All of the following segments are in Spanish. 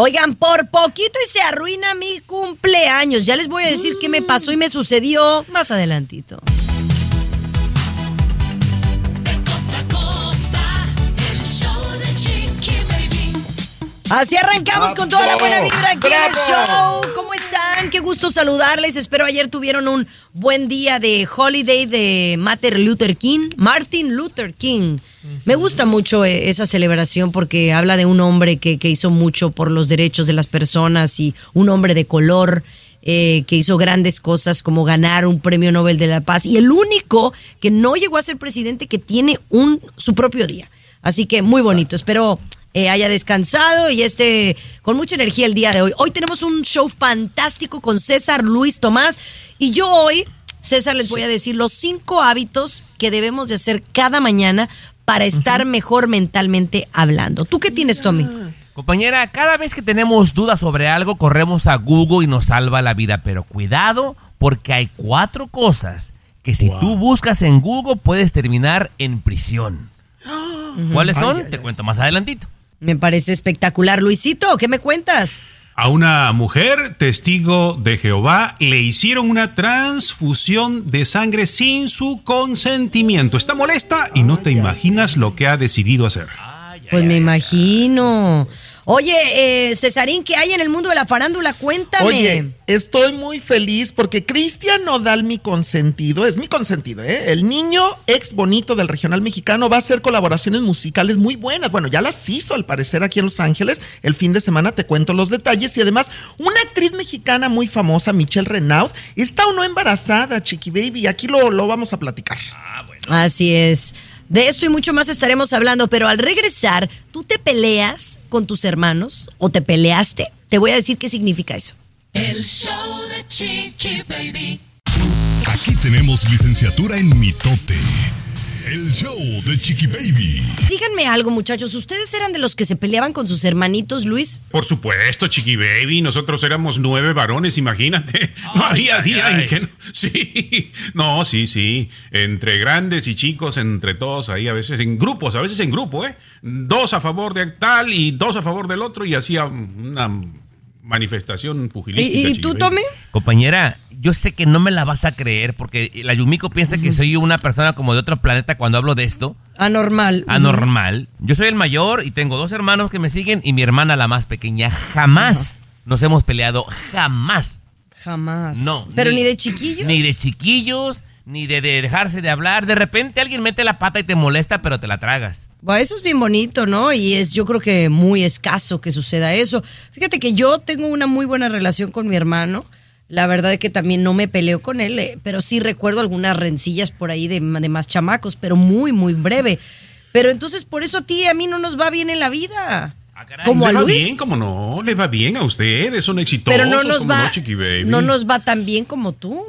Oigan, por poquito y se arruina mi cumpleaños. Ya les voy a decir qué me pasó y me sucedió más adelantito. Así arrancamos con toda la buena vibra aquí en el show. ¿Cómo están? Qué gusto saludarles. Espero ayer tuvieron un buen día de holiday de Martin Luther King. Martin Luther King. Me gusta mucho eh, esa celebración porque habla de un hombre que, que hizo mucho por los derechos de las personas y un hombre de color. eh, que hizo grandes cosas como ganar un premio Nobel de la Paz y el único que no llegó a ser presidente que tiene un su propio día. Así que muy bonito. Espero eh, haya descansado y esté con mucha energía el día de hoy. Hoy tenemos un show fantástico con César Luis Tomás y yo hoy, César, les voy a decir los cinco hábitos que debemos de hacer cada mañana para estar mejor mentalmente hablando. ¿Tú qué tienes, Tommy? Compañera, cada vez que tenemos dudas sobre algo, corremos a Google y nos salva la vida. Pero cuidado, porque hay cuatro cosas que si tú buscas en Google puedes terminar en prisión. ¿Cuáles son? Te cuento más adelantito. Me parece espectacular. Luisito, ¿qué me cuentas? A una mujer, testigo de Jehová, le hicieron una transfusión de sangre sin su consentimiento. Está molesta y no te imaginas lo que ha decidido hacer. Pues me imagino. Oye, eh, Cesarín, ¿qué hay en el mundo de la farándula? Cuéntame. Oye, estoy muy feliz porque Cristian Nodal, mi consentido, es mi consentido, ¿eh? El niño ex bonito del regional mexicano va a hacer colaboraciones musicales muy buenas. Bueno, ya las hizo al parecer aquí en Los Ángeles. El fin de semana te cuento los detalles. Y además, una actriz mexicana muy famosa, Michelle Renaud, está o no embarazada, Chiqui Baby. Aquí lo, lo vamos a platicar. Así es. De esto y mucho más estaremos hablando, pero al regresar, ¿tú te peleas con tus hermanos o te peleaste? Te voy a decir qué significa eso. El show de Chiqui Baby. Aquí tenemos licenciatura en mitote. El show de Chiqui Baby. Díganme algo, muchachos. ¿Ustedes eran de los que se peleaban con sus hermanitos, Luis? Por supuesto, Chiqui Baby, nosotros éramos nueve varones, imagínate. No Ay, había ay, día ay. en que no. Sí, no, sí, sí. Entre grandes y chicos, entre todos ahí, a veces en grupos, a veces en grupo, ¿eh? Dos a favor de tal y dos a favor del otro y hacía una manifestación ¿Y, pugilística. y Chiqui tú. Tommy? Compañera, yo sé que no me la vas a creer porque la Yumiko piensa que soy una persona como de otro planeta cuando hablo de esto. Anormal. Anormal. Yo soy el mayor y tengo dos hermanos que me siguen y mi hermana la más pequeña. Jamás nos hemos peleado. Jamás. Jamás. No. ¿Pero ni, de chiquillos? Ni de chiquillos, ni de, de dejarse de hablar. De repente alguien mete la pata y te molesta, pero te la tragas. Bueno, eso es bien bonito, ¿no? Y es yo creo que muy escaso que suceda eso. Fíjate que yo tengo una muy buena relación con mi hermano. La verdad es que también no me peleo con él, eh, pero sí recuerdo algunas rencillas por ahí de, de más chamacos, pero muy, muy breve. Pero entonces por eso a ti y a mí no nos va bien en la vida. Ah, caray. Como a ¿Le va Luis. bien? ¿Cómo no? ¿Le va bien a ustedes? Son exitosos. pero no nos ¿cómo va, no, Chiqui Baby? no nos va tan bien como tú.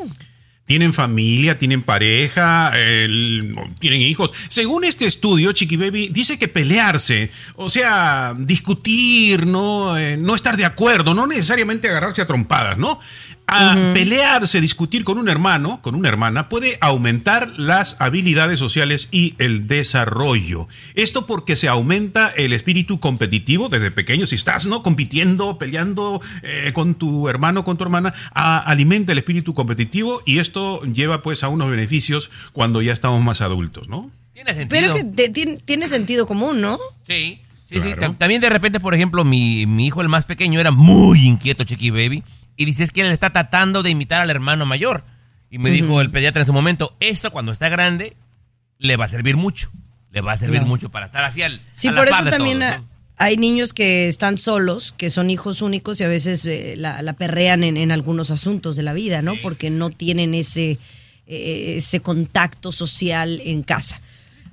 Tienen familia, tienen pareja, el- tienen hijos. Según este estudio, Chiqui Baby dice que pelearse, o sea, discutir, no, Eh, no estar de acuerdo, no necesariamente agarrarse a trompadas, ¿no? A pelearse, discutir con un hermano, con una hermana, puede aumentar las habilidades sociales y el desarrollo. Esto porque se aumenta el espíritu competitivo desde pequeño. Si estás, ¿no? Compitiendo, peleando eh, con tu hermano, con tu hermana, a- alimenta el espíritu competitivo y esto lleva pues a unos beneficios cuando ya estamos más adultos, ¿no? Tiene sentido. Pero que te- tiene, tiene sentido común, ¿no? Sí, sí, sí. Claro. También de repente, por ejemplo, mi, mi hijo, el más pequeño, era muy inquieto, Chiqui Baby. Y dice, es que él está tratando de imitar al hermano mayor. Y me dijo el pediatra en su momento, esto cuando está grande, le va a servir mucho. Le va a servir Claro. mucho para estar así al Sí, a la por eso también todos, ha- ¿no? hay niños que están solos, que son hijos únicos y a veces eh, la, la perrean en, en algunos asuntos de la vida, ¿no? Porque no tienen ese, eh, ese contacto social en casa.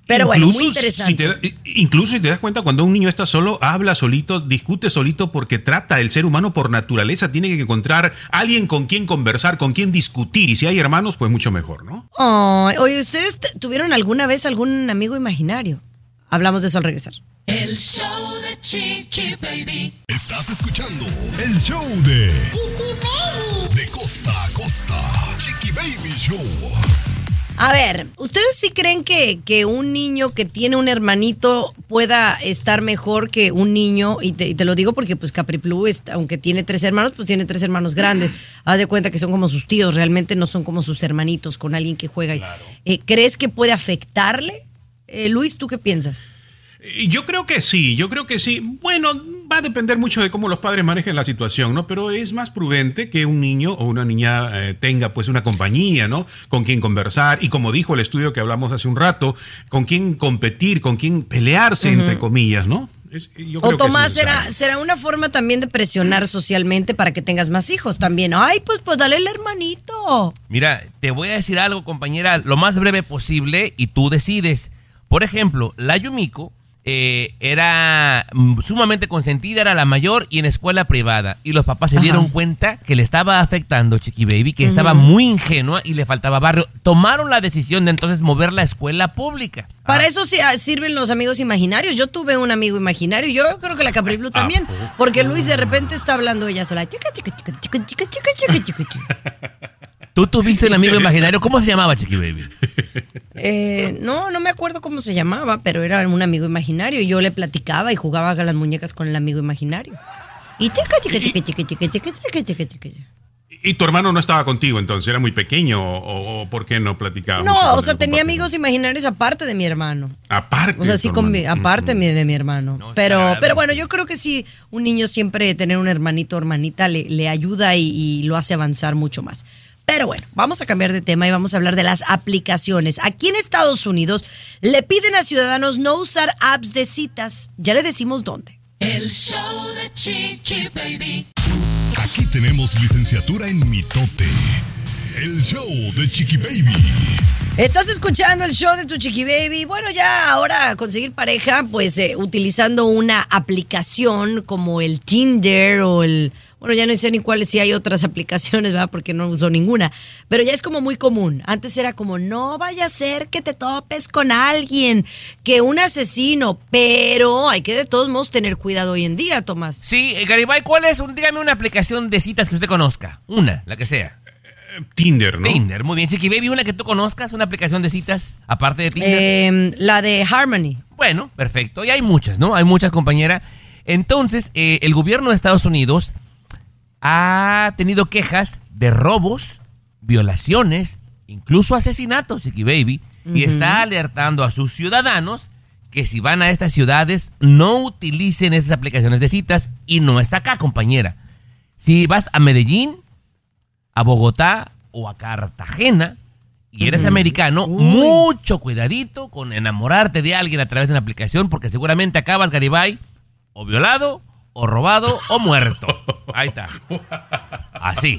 Pero bueno, muy interesante. Si te, da- incluso si te das cuenta, cuando un niño está solo, habla solito, discute solito, porque trata, el ser humano por naturaleza tiene que encontrar alguien con quien conversar, con quien discutir. Y si hay hermanos, pues mucho mejor, ¿no? Ay, oye, ¿ustedes tuvieron alguna vez algún amigo imaginario? Hablamos de eso al regresar. El show de Chiqui Baby. Estás escuchando el show de Chiqui Baby. De costa a costa. Chiqui Baby Show. A ver, ¿ustedes sí creen que, que un niño que tiene un hermanito pueda estar mejor que un niño? Y te, y te lo digo porque pues Capriplu, está- aunque tiene tres hermanos, pues tiene tres hermanos grandes. Haz de cuenta que son como sus tíos, realmente no son como sus hermanitos con alguien que juega. Eh, ¿Crees que puede afectarle? Eh, Luis, ¿tú qué piensas? Yo creo que sí, yo creo que sí. Bueno, va a depender mucho de cómo los padres manejen la situación, ¿no? Pero es más prudente que un niño o una niña eh, tenga pues una compañía, ¿no? Con quien conversar y como dijo el estudio que hablamos hace un rato, con quien competir, con quien pelearse, entre comillas, ¿no? Es- yo creo O que Tomás, será, será una forma también de presionar socialmente para que tengas más hijos también. Ay, pues, pues dale el hermanito. Mira, te voy a decir algo, compañera, lo más breve posible y tú decides. Por ejemplo, la Yumiko eh, era mm, sumamente consentida, era la mayor y en escuela privada. Y los papás se dieron cuenta que le estaba afectando Chiqui Baby, que estaba muy ingenua y le faltaba barrio. Tomaron la decisión de entonces moverla a escuela pública. Para Ah, eso sí, ah, sirven los amigos imaginarios. Yo tuve un amigo imaginario. Yo creo que la Capri Blue también. Porque Luis de repente está hablando ella sola. Tú tuviste un amigo imaginario. ¿Cómo se llamaba, Chiqui Baby? Eh, no, no me acuerdo cómo se llamaba, pero era un amigo imaginario. Y yo le platicaba y jugaba a las muñecas con el amigo imaginario. Y ¿Y tu hermano no estaba contigo entonces? ¿Era muy pequeño o, por qué no platicaba? No, o sea, tenía amigos imaginarios aparte de mi hermano. Aparte. O sea, sí, con mi, aparte de mi hermano. Pero, pero bueno, yo creo que sí, un niño siempre tener un hermanito o hermanita le, ayuda y, lo hace avanzar mucho más. Pero bueno, vamos a cambiar de tema y vamos a hablar de las aplicaciones. Aquí en Estados Unidos le piden a ciudadanos no usar apps de citas. Ya le decimos dónde. El show de Chiqui Baby. Aquí tenemos licenciatura en mitote. El show de Chiqui Baby. Estás escuchando el show de tu chiqui baby. Bueno, ya ahora conseguir pareja, pues eh, utilizando una aplicación como el Tinder o el. Bueno, ya no sé ni cuáles, si hay otras aplicaciones, ¿verdad? Porque no uso ninguna. Pero ya es como muy común. Antes era como, no vaya a ser que te topes con alguien, que un asesino. Pero hay que de todos modos tener cuidado hoy en día, Tomás. Sí, eh, Garibay, ¿cuál es? Un- dígame una aplicación de citas que usted conozca. Una, la que sea. Tinder, ¿no? Tinder, muy bien. Chiqui Baby, una que tú conozcas, una aplicación de citas, aparte de Tinder. Eh, la de Harmony. Bueno, perfecto. Y hay muchas, ¿no? Hay muchas, compañera. Entonces, eh, el gobierno de Estados Unidos ha tenido quejas de robos, violaciones, incluso asesinatos, Chiqui Baby, y está alertando a sus ciudadanos que si van a estas ciudades no utilicen esas aplicaciones de citas y no es acá, compañera. Si vas a Medellín, a Bogotá o a Cartagena y eres americano, mucho cuidadito con enamorarte de alguien a través de una aplicación porque seguramente acabas, Garibay, o violado, o robado, o muerto. Ahí está. Así.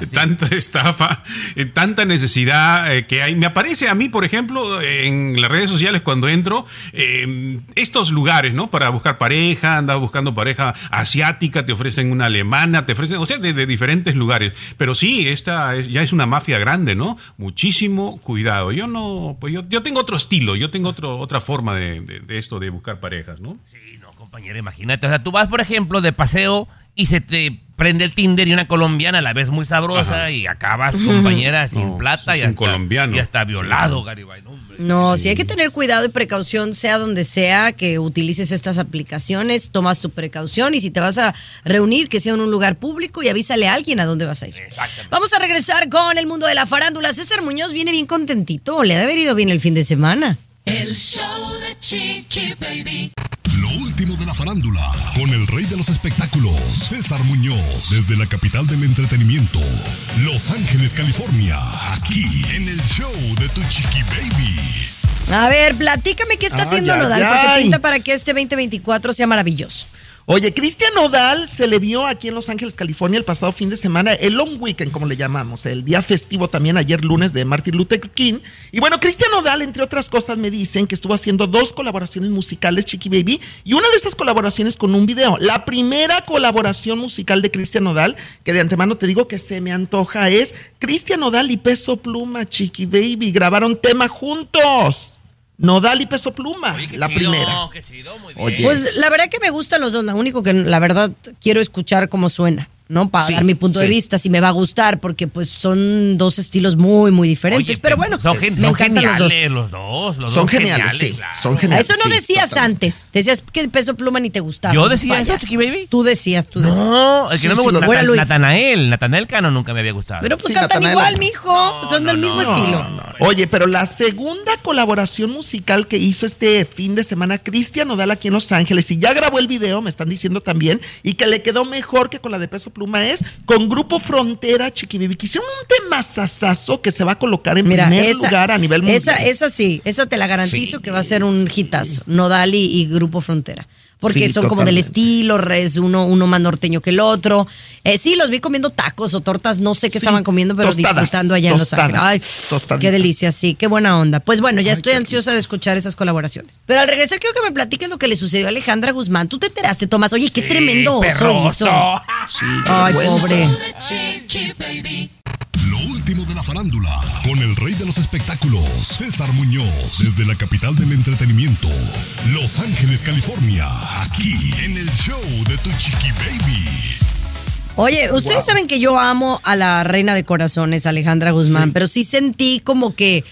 así. Tanta estafa, eh, tanta necesidad eh, que hay. Me aparece a mí, por ejemplo, en las redes sociales cuando entro, eh, estos lugares, ¿no? Para buscar pareja, andaba buscando pareja asiática, te ofrecen una alemana, te ofrecen, o sea, de, de diferentes lugares. Pero sí, esta es- ya es una mafia grande, ¿no? Muchísimo cuidado. Yo no, pues yo, yo tengo otro estilo, yo tengo otro, otra forma de, de- de esto, de buscar parejas, ¿no? Sí, no, compañero, imagínate. O sea, tú vas, por ejemplo, de paseo y se te prende el Tinder y una colombiana la ves muy sabrosa Ajá. y acabas, compañera, sin No, plata y sin hasta, colombiano. y hasta violado, Garibay. No, hombre. No, sí hay que tener cuidado y precaución, sea donde sea que utilices estas aplicaciones, tomas tu precaución y si te vas a reunir, que sea en un lugar público y avísale a alguien a dónde vas a ir. Exactamente. Vamos a regresar con el mundo de la farándula. César Muñoz viene bien contentito, le ha de haber ido bien el fin de semana. El show de Chiqui Baby. Lo último de la farándula, con el rey de los espectáculos, César Muñoz, desde la capital del entretenimiento, Los Ángeles, California, aquí en el show de tu chiqui baby. A ver, platícame qué está Ay, haciendo Nodal, porque pinta para que este 2024 sea maravilloso. Oye, Cristian Nodal se le vio aquí en Los Ángeles, California, el pasado fin de semana, el Long Weekend, como le llamamos, el día festivo también ayer lunes de Martin Luther King. Y bueno, Cristian Nodal, entre otras cosas, me dicen que estuvo haciendo dos colaboraciones musicales, Chiqui Baby, y una de esas colaboraciones con un video. La primera colaboración musical de Cristian Nodal, que de antemano te digo que se me antoja, es Cristian Nodal y Peso Pluma, Chiqui Baby, grabaron tema juntos. Nodal y Peso Pluma, Oye, qué la chido, primera. qué chido, muy bien. Oye. Pues la verdad que me gustan los dos, la único que la verdad quiero escuchar cómo suena. ¿No? Para Sí, dar mi punto de vista, si me va a gustar, porque pues son dos estilos muy, muy diferentes. Oye, pero bueno, son, gen- me son encantan los dos. geniales los dos. los Son dos geniales, sí, claro. son geniales. Eso no Sí, decías totalmente. antes. Decías que peso pluma ni te gustaba. ¿Yo decía eso. Chiqui Baby? Tú decías, tú decías. No, el que Sí, no me sí, gusta lo- Fuera Natan- Luis. Natanael. Natanael Cano nunca me había gustado. Pero pues Sí, cantan Natanael. igual, mijo. Son del mismo estilo. Oye, pero la segunda colaboración musical que hizo este fin de semana Cristian Nodal aquí en Los Ángeles y ya grabó el video, me están diciendo también, y que le quedó mejor que con la de Peso Pluma es con Grupo Frontera Chiquibibi, que hicieron un tema sasazo que se va a colocar en Mira, primer esa, lugar a nivel mundial. esa, esa sí, esa te la garantizo que va a ser un hitazo. Nodal y, y Grupo Frontera. Porque Sí, son como del estilo, es uno, uno más norteño que el otro. Eh, sí, los vi comiendo tacos o tortas, no sé qué Sí, estaban comiendo, pero tostadas, disfrutando allá en Los Ángeles. Ay, tostaditas. qué delicia, sí, qué buena onda. Pues bueno, ya estoy ansiosa de escuchar esas colaboraciones. Pero al regresar, quiero que me platiques lo que le sucedió a Alejandra Guzmán. ¿Tú te enteraste, Tomás? Oye, qué Sí, tremendo oso perroso. hizo. Sí, qué Ay, pobre. De la farándula, con el rey de los espectáculos, César Muñoz, desde la capital del entretenimiento, Los Ángeles, California, aquí en el show de Tu Chiqui Baby. Oye, ustedes saben que yo amo a la reina de corazones, Alejandra Guzmán, pero sí sentí como que,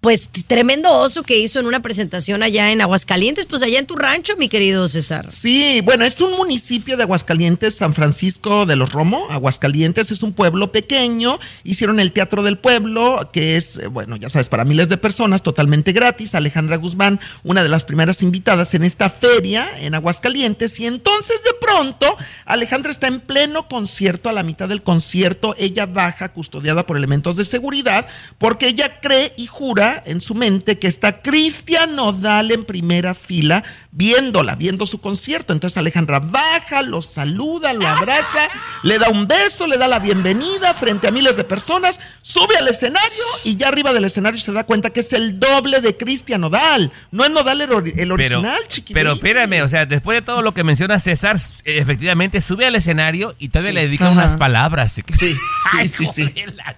pues, tremendo oso que hizo en una presentación allá en Aguascalientes, pues allá en tu rancho, mi querido César. Sí, bueno, es un municipio de Aguascalientes, San Francisco de los Romo. Aguascalientes es un pueblo pequeño. Hicieron el Teatro del Pueblo, que es, eh, bueno, ya sabes, para miles de personas, totalmente gratis. Alejandra Guzmán, una de las primeras invitadas en esta feria en Aguascalientes. Y entonces, de pronto, Alejandra está en pleno concierto. A la mitad del concierto, ella baja custodiada por elementos de seguridad, porque ella cree y jura en su mente que está Cristian Nodal en primera fila viéndola, viendo su concierto. Entonces Alejandra baja, lo saluda, lo abraza, le da un beso, le da la bienvenida frente a miles de personas, sube al escenario y ya arriba del escenario se da cuenta que es el doble de Cristian Nodal. No es Nodal el, ori- el Pero, original, chiqui pero espérame, o sea, después de todo lo que menciona César, efectivamente sube al escenario y todavía le dedica Ajá. unas palabras. Sí, sí, Ay, sí, sí. cógelas.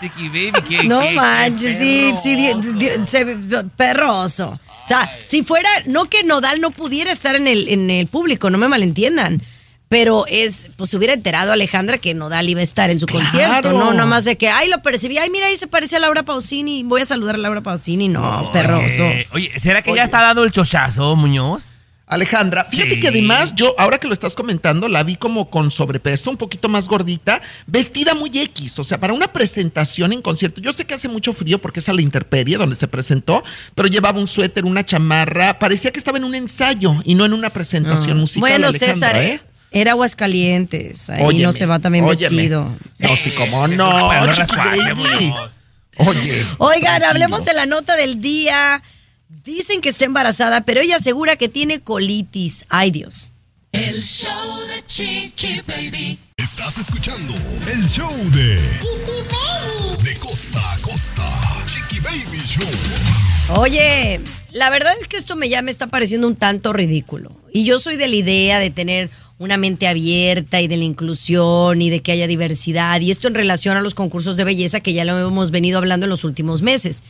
Chiqui baby, qué- No qué- qué manches, sí, sí, perroso. O sea, si fuera, no que Nodal no pudiera estar en el, en el público, no me malentiendan. Pero es, pues se hubiera enterado Alejandra que Nodal iba a estar en su Claro. concierto, no nomás de que, ay, lo percibí, ay, mira, ahí se parece a Laura Pausini, voy a saludar a Laura Pausini, no, perroso. Oye, ¿será que Oye. ya está dando el chochazo, Muñoz? Alejandra, fíjate Sí. que además yo, ahora que lo estás comentando, la vi como con sobrepeso, un poquito más gordita, vestida muy X, o sea, para una presentación en concierto. Yo sé que hace mucho frío porque es a la Interperie donde se presentó, pero llevaba un suéter, una chamarra, parecía que estaba en un ensayo y no en una presentación musical. Bueno, Alejandra, César, ¿eh? era Aguascalientes, ahí Óyeme, no se va también óyeme. vestido. No, sí, cómo no. Oye. Oigan, tranquilo. hablemos de la nota del día. Dicen que está embarazada, pero ella asegura que tiene colitis. Ay, Dios. El show de Chiqui Baby. Estás escuchando el show de De costa a costa, Chiqui Baby Show. Oye, la verdad es que esto me ya me está pareciendo un tanto ridículo. Y yo soy de la idea de tener una mente abierta y de la inclusión y de que haya diversidad. Y esto en relación a los concursos de belleza que ya lo hemos venido hablando en los últimos meses.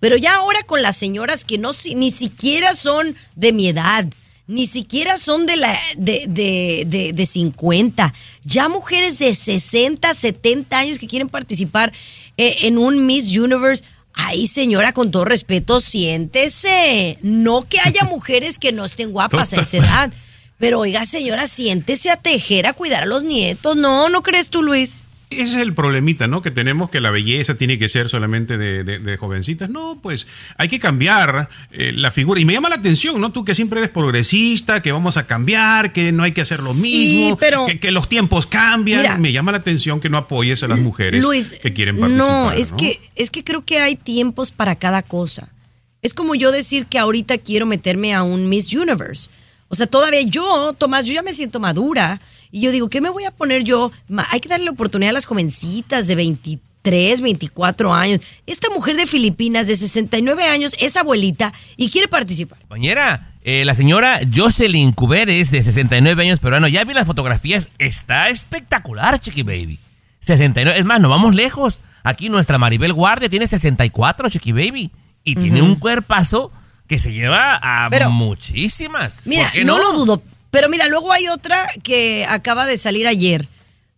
Pero ya ahora con las señoras que no si- ni siquiera son de mi edad, ni siquiera son de la de, de, de, de 50, ya mujeres de 60, 70 años que quieren participar eh, en un Miss Universe. Ay, señora, con todo respeto, siéntese. No que haya mujeres que no estén guapas a esa edad. Pero oiga, señora, siéntese a tejer, a cuidar a los nietos. No, ¿no crees tú, Luis? Ese es el problemita, ¿no? Que tenemos que la belleza tiene que ser solamente de, de- de jovencitas. No, pues hay que cambiar eh, la figura. Y me llama la atención, ¿no? Tú que siempre eres progresista, que vamos a cambiar, que no hay que hacer lo Sí, mismo, pero- que, que los tiempos cambian. Mira. me llama la atención que no apoyes a las mujeres Luis, que quieren participar. No, es que es que creo que hay tiempos para cada cosa. Es como yo decir que ahorita quiero meterme a un Miss Universe. O sea, todavía yo, Tomás, yo ya me siento madura y yo digo, ¿qué me voy a poner yo? Hay que darle la oportunidad a las jovencitas de 23, 24 años. Esta mujer de Filipinas de 69 años es abuelita y quiere participar. Compañera, eh, la señora Jocelyn Cuberes, de 69 años, peruano, ya vi las fotografías, está espectacular, Chiqui Baby. 69, es más, no vamos lejos. Aquí nuestra Maribel Guardia tiene 64, Chiqui Baby. Y tiene un cuerpazo que se lleva a Pero- muchísimas. Mira, ¿Por qué no? lo dudo. Pero mira, luego hay otra que acaba de salir ayer.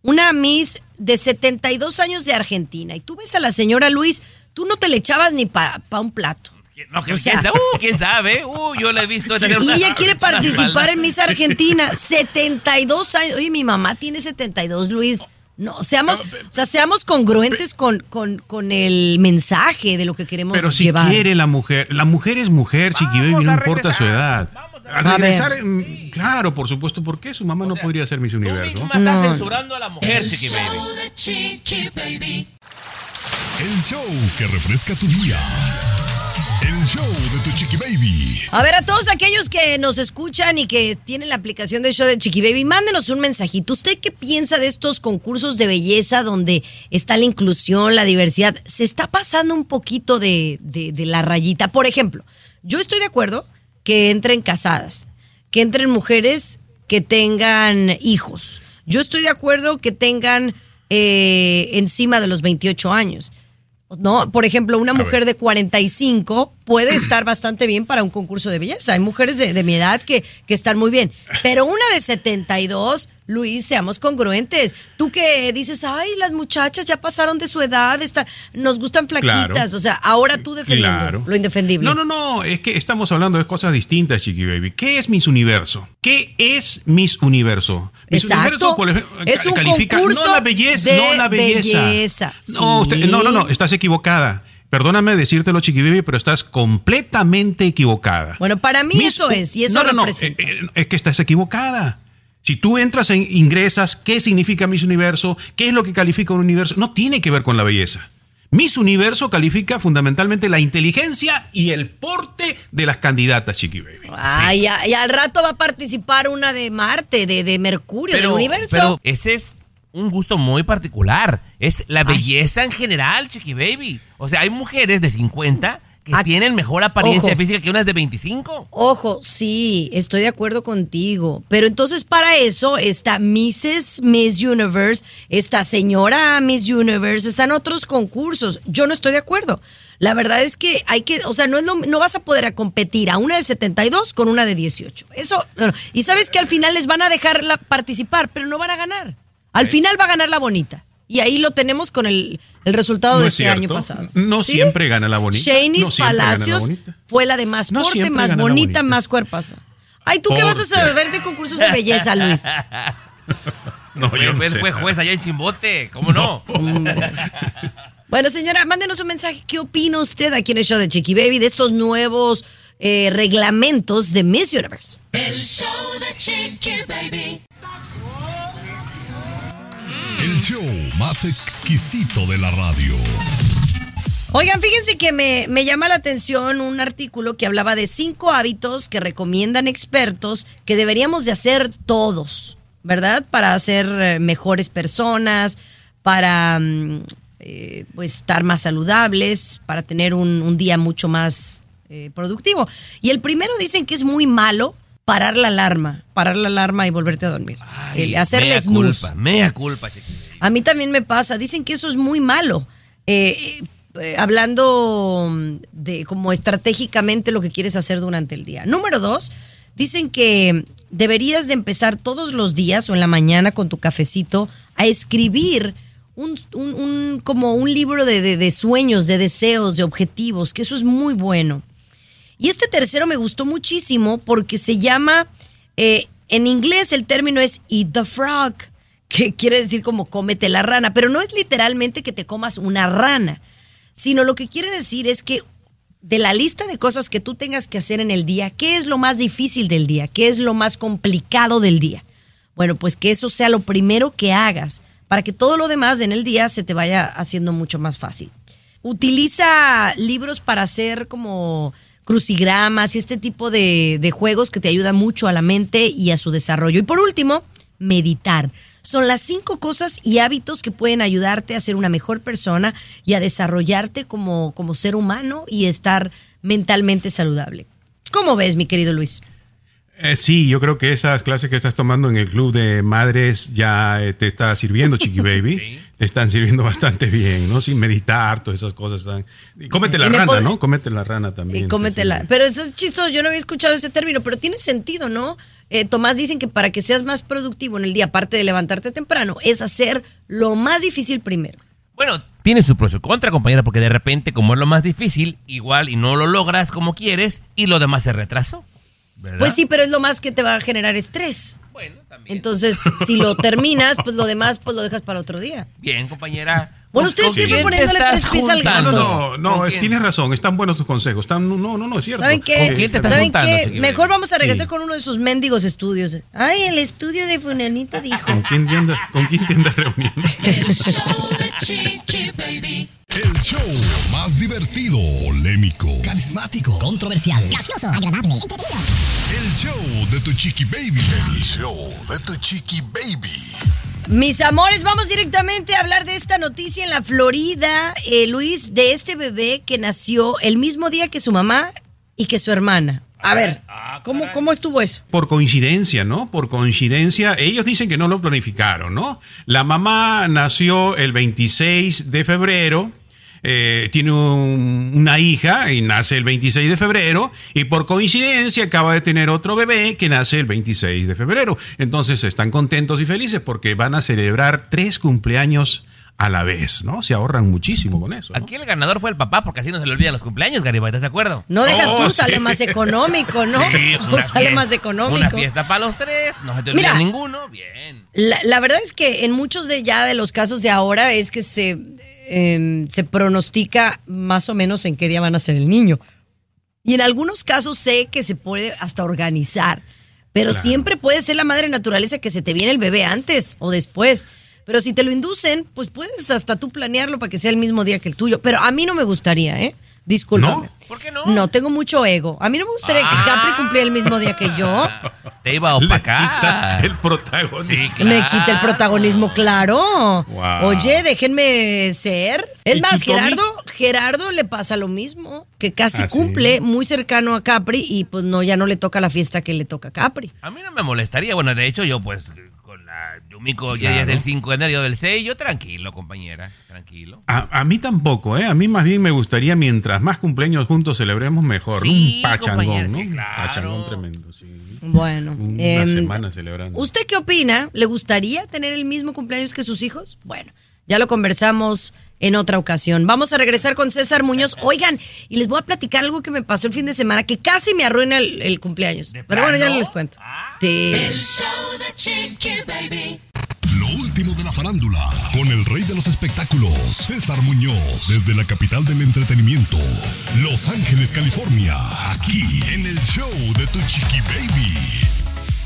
una Miss de 72 años de Argentina. Y tú ves a la señora Luis, tú no te le echabas ni para un plato. No, que- O sea- ¿quién, sabe? Uh, ¿quién sabe? Uh, yo la he visto. esta Y ella quiere participar en Miss Argentina. 72 años. Oye, mi mamá tiene 72, Luis. No, seamos, o sea, seamos congruentes con, con, con el mensaje de lo que queremos Pero si llevar. quiere la mujer, la mujer es mujer, Chiqui Baby, Vamos no importa su edad. vamos Al a regresar, mm, claro, por supuesto, ¿por qué su mamá no podría ser Miss Tú Universo? misma estás censurando a la mujer, El Chiqui Baby. show de Chiqui Baby. El show que refresca tu día. El show de tu chiqui baby. A ver, a todos aquellos que nos escuchan y que tienen la aplicación de show de Chiqui Baby, mándenos un mensajito. ¿Usted qué piensa de estos concursos de belleza donde está la inclusión, la diversidad? Se está pasando un poquito de, de- de la rayita. Por ejemplo, yo estoy de acuerdo que entren casadas, que entren mujeres que tengan hijos. Yo estoy de acuerdo que tengan eh, encima de los 28 años. No, por ejemplo, una mujer de 45 puede estar bastante bien para un concurso de belleza. Hay mujeres de, de mi edad que, que están muy bien. Pero una de 72, Luis, seamos congruentes. Tú que dices, ay, las muchachas ya pasaron de su edad, está- nos gustan flaquitas. Claro. O sea, ahora tú defendiendo Claro. lo indefendible. No, no, no, es que estamos hablando de cosas distintas, Chiqui Baby. ¿Qué es Miss Universo? ¿Qué es Miss Universo? Miss Exacto. por ejemplo, Es un califica concurso no la belleza, de no la belleza. belleza, No, sí. usted- no, no, no, estás equivocada. Perdóname decírtelo, Chiqui Baby, pero estás completamente equivocada. Bueno, para mí Miss eso es, y eso no, no, no, eh, eh, es que estás equivocada. Si tú entras en ingresas, ¿qué significa Miss Universo? ¿Qué es lo que califica un universo? No tiene que ver con la belleza. Miss Universo califica fundamentalmente la inteligencia y el porte de las candidatas, Chiqui Baby. Ay, ya- y al rato va a participar una de Marte, de, de Mercurio, del universo. pero ese es un gusto muy particular. Es la belleza en general, Chiqui Baby. O sea, hay mujeres de 50 que tienen mejor apariencia ojo. física que unas de 25. Ojo, sí, estoy de acuerdo contigo. Pero entonces para eso está Mrs. Miss Universe, esta señora Miss Universe, están otros concursos. Yo no estoy de acuerdo. La verdad es que hay que, o sea, no, es lo- no vas a poder a competir a una de 72 con una de 18. Eso, no, no. y sabes que al final les van a dejar la- participar, pero no van a ganar. Al final va a ganar la bonita. Y ahí lo tenemos con el, el resultado No de es este cierto. año pasado. No siempre gana la bonita. Shanice No la Palacios bonita. fue la de más No porte, siempre más bonita, bonita. más cuerpazo. Ay, ¿tú qué vas a saber de concursos de belleza, Luis? No, yo no fue- sé fue juez allá en Chimbote, ¿cómo no? Bueno, señora, mándenos un mensaje. ¿Qué opina usted aquí en el show de Chiqui Baby de estos nuevos eh, reglamentos de Miss Universe? El show de Chiqui Baby. El show más exquisito de la radio. Oigan, fíjense que me, me llama la atención un artículo que hablaba de cinco hábitos que recomiendan expertos que deberíamos de hacer todos, ¿verdad? Para ser eh, mejores personas, para mm, eh, pues estar más saludables, para tener un, un día mucho más eh, productivo. Y el primero dicen que es muy malo parar la alarma, parar la alarma y volverte a dormir. El hacerle mea snooze. culpa, mea culpa, Chiqui Baby. A mí también me pasa. Dicen que eso es muy malo. Eh, eh, hablando mm, de como estratégicamente lo que quieres hacer durante el día. Número dos, dicen que deberías de empezar todos los días o en la mañana con tu cafecito a escribir un, como un libro de, de- de sueños, de deseos, de objetivos, que eso es muy bueno. Y este tercero me gustó muchísimo porque se llama, eh, en inglés el término es eat the frog, que quiere decir como cómete la rana, pero no es literalmente que te comas una rana, sino lo que quiere decir es que de la lista de cosas que tú tengas que hacer en el día, ¿qué es lo más difícil del día? ¿Qué es lo más complicado del día? Bueno, pues que eso sea lo primero que hagas para que todo lo demás en el día se te vaya haciendo mucho más fácil. Utiliza libros para hacer como crucigramas y este tipo de, de juegos que te ayudan mucho a la mente y a su desarrollo. Y por último, meditar. Son las cinco cosas y hábitos que pueden ayudarte a ser una mejor persona y a desarrollarte como, como ser humano y estar mentalmente saludable. ¿Cómo ves, mi querido Luis? Eh, sí, yo creo que esas clases que estás tomando en el club de madres ya eh, te está sirviendo, Chiqui Baby. Te están sirviendo bastante bien, ¿no? Sin meditar, todas esas cosas. Están... Y cómete la Y rana, ¿no? Cómete la rana también. Y te cómetela. sirve. Pero eso es chistoso, yo no había escuchado ese término, pero tiene sentido, ¿no? Eh, Tomás, dicen que para que seas más productivo en el día, aparte de levantarte temprano, es hacer lo más difícil primero. Bueno, tiene su pro su contra, compañera, porque de repente, como es lo más difícil, igual y no lo logras como quieres y lo demás se retrasó. ¿verdad? Pues sí, pero es lo más que te va a generar estrés. Bueno, también. Entonces, si lo terminas, pues lo demás, pues lo dejas para otro día. Bien, compañera. Bueno, ¿Con ustedes siempre poniéndole tres pies al gato. No, no, ¿Con es- quién? tienes razón, están buenos tus consejos. Están, no, no, no es cierto. ¿Saben ¿Con qué? quién te estás ¿Saben juntando, qué? Chiqui Mejor vamos a regresar Sí. con uno de sus mendigos estudios. Ay, el estudio de Funanito dijo. ¿Con quién te andas, con quién te andas reuniendo? El show más divertido, polémico, Carismático, controversial, gracioso, agradable, entretenido. el show de tu chiqui baby. El show de tu chiqui baby. Mis amores, vamos directamente a hablar de esta noticia en la Florida, eh, Luis, de este bebé que nació el mismo día que su mamá y que su hermana. A ver, ¿cómo, cómo estuvo eso? Por coincidencia, ¿no? Por coincidencia, ellos dicen que no lo planificaron, ¿no? La mamá nació el 26 de febrero, eh, tiene un- una hija y nace el 26 de febrero, y por coincidencia acaba de tener otro bebé que nace el 26 de febrero. Entonces están contentos y felices porque van a celebrar tres cumpleaños a la vez, ¿no? Se ahorran muchísimo con eso. ¿no? Aquí el ganador fue el papá, porque así no se le olvidan los cumpleaños, Garibay, ¿estás de acuerdo? No deja Oh, tú, sí. sale más económico, ¿no? Sí, una sale fiesta- más económico. Una fiesta para los tres, no se te olvida Mira. ninguno. Bien. La, la verdad es que en muchos de ya de los casos de ahora es que se, eh, se pronostica más o menos en qué día van a ser el niño. Y en algunos casos sé que se puede hasta organizar, pero siempre puede ser la madre naturaleza que se te viene el bebé antes o después. Pero si te lo inducen, pues puedes hasta tú planearlo para que sea el mismo día que el tuyo. Pero a mí no me gustaría, ¿eh? Discúlpame. ¿No? ¿Por qué no? No, tengo mucho ego. A mí no me gustaría que Ah. Capri cumpliera el mismo día que yo. Te iba a Le opacar. quita el protagonismo. Sí, Me claro. quita el protagonismo, claro. Wow. Oye, déjenme ser. Es ¿Y más? Gerardo, Gerardo le pasa lo mismo, que casi ¿Ah, sí? cumple muy cercano a Capri y pues no, ya no le toca la fiesta que le toca a Capri. A mí no me molestaría. Bueno, de hecho, yo pues Yumiko ya Claro. es del 5 de enero, del 6, yo tranquilo, compañera, tranquilo. A, a mí tampoco, ¿eh? A mí más bien me gustaría, mientras más cumpleaños juntos celebremos, mejor. Un pachangón, ¿no? sí, claro. pachangón tremendo, sí. Bueno, Una em, semana celebrando. ¿usted qué opina? ¿Le gustaría tener el mismo cumpleaños que sus hijos? Bueno, ya lo conversamos en otra ocasión. Vamos a regresar con César Muñoz. Oigan, y les voy a platicar algo que me pasó el fin de semana que casi me arruina el, el cumpleaños. ¿De Pero bueno, ya no les cuento. Sí. El show de Chiqui Baby. Lo último de la farándula, con el rey de los espectáculos, César Muñoz, desde la capital del entretenimiento, Los Ángeles, California, aquí en el show de tu chiqui baby.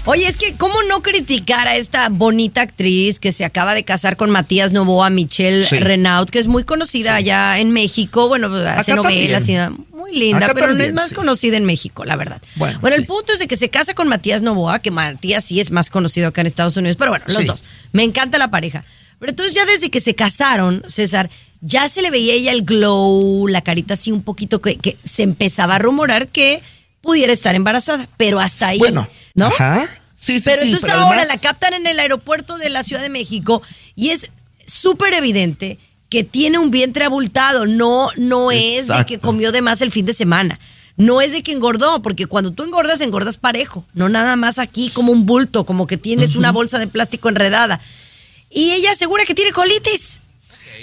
Oye, es que, ¿cómo no criticar a esta bonita actriz que se acaba de casar con Matías Novoa, Michelle Sí. Renaud, que es muy conocida allá en México? Bueno, hace Acá novelas y también. muy linda, Acá pero no es más sí. conocida en México, la verdad. Bueno, Bueno, el punto es de que se casa con Matías Novoa, que Matías sí es más conocido acá en Estados Unidos, pero bueno, los dos. Me encanta la pareja. Pero entonces ya desde que se casaron, César, ya se le veía ella el glow, la carita así un poquito que, que se empezaba a rumorar que pudiera estar embarazada, pero hasta ahí, Bueno, ¿no? Ajá. Sí, sí, Pero sí, entonces pero ahora además- la captan en el aeropuerto de la Ciudad de México y es súper evidente que tiene un vientre abultado. No, no es de que comió de más el fin de semana. No es de que engordó, porque cuando tú engordas, engordas parejo. No nada más aquí como un bulto, como que tienes una bolsa de plástico enredada. Y ella asegura que tiene colitis.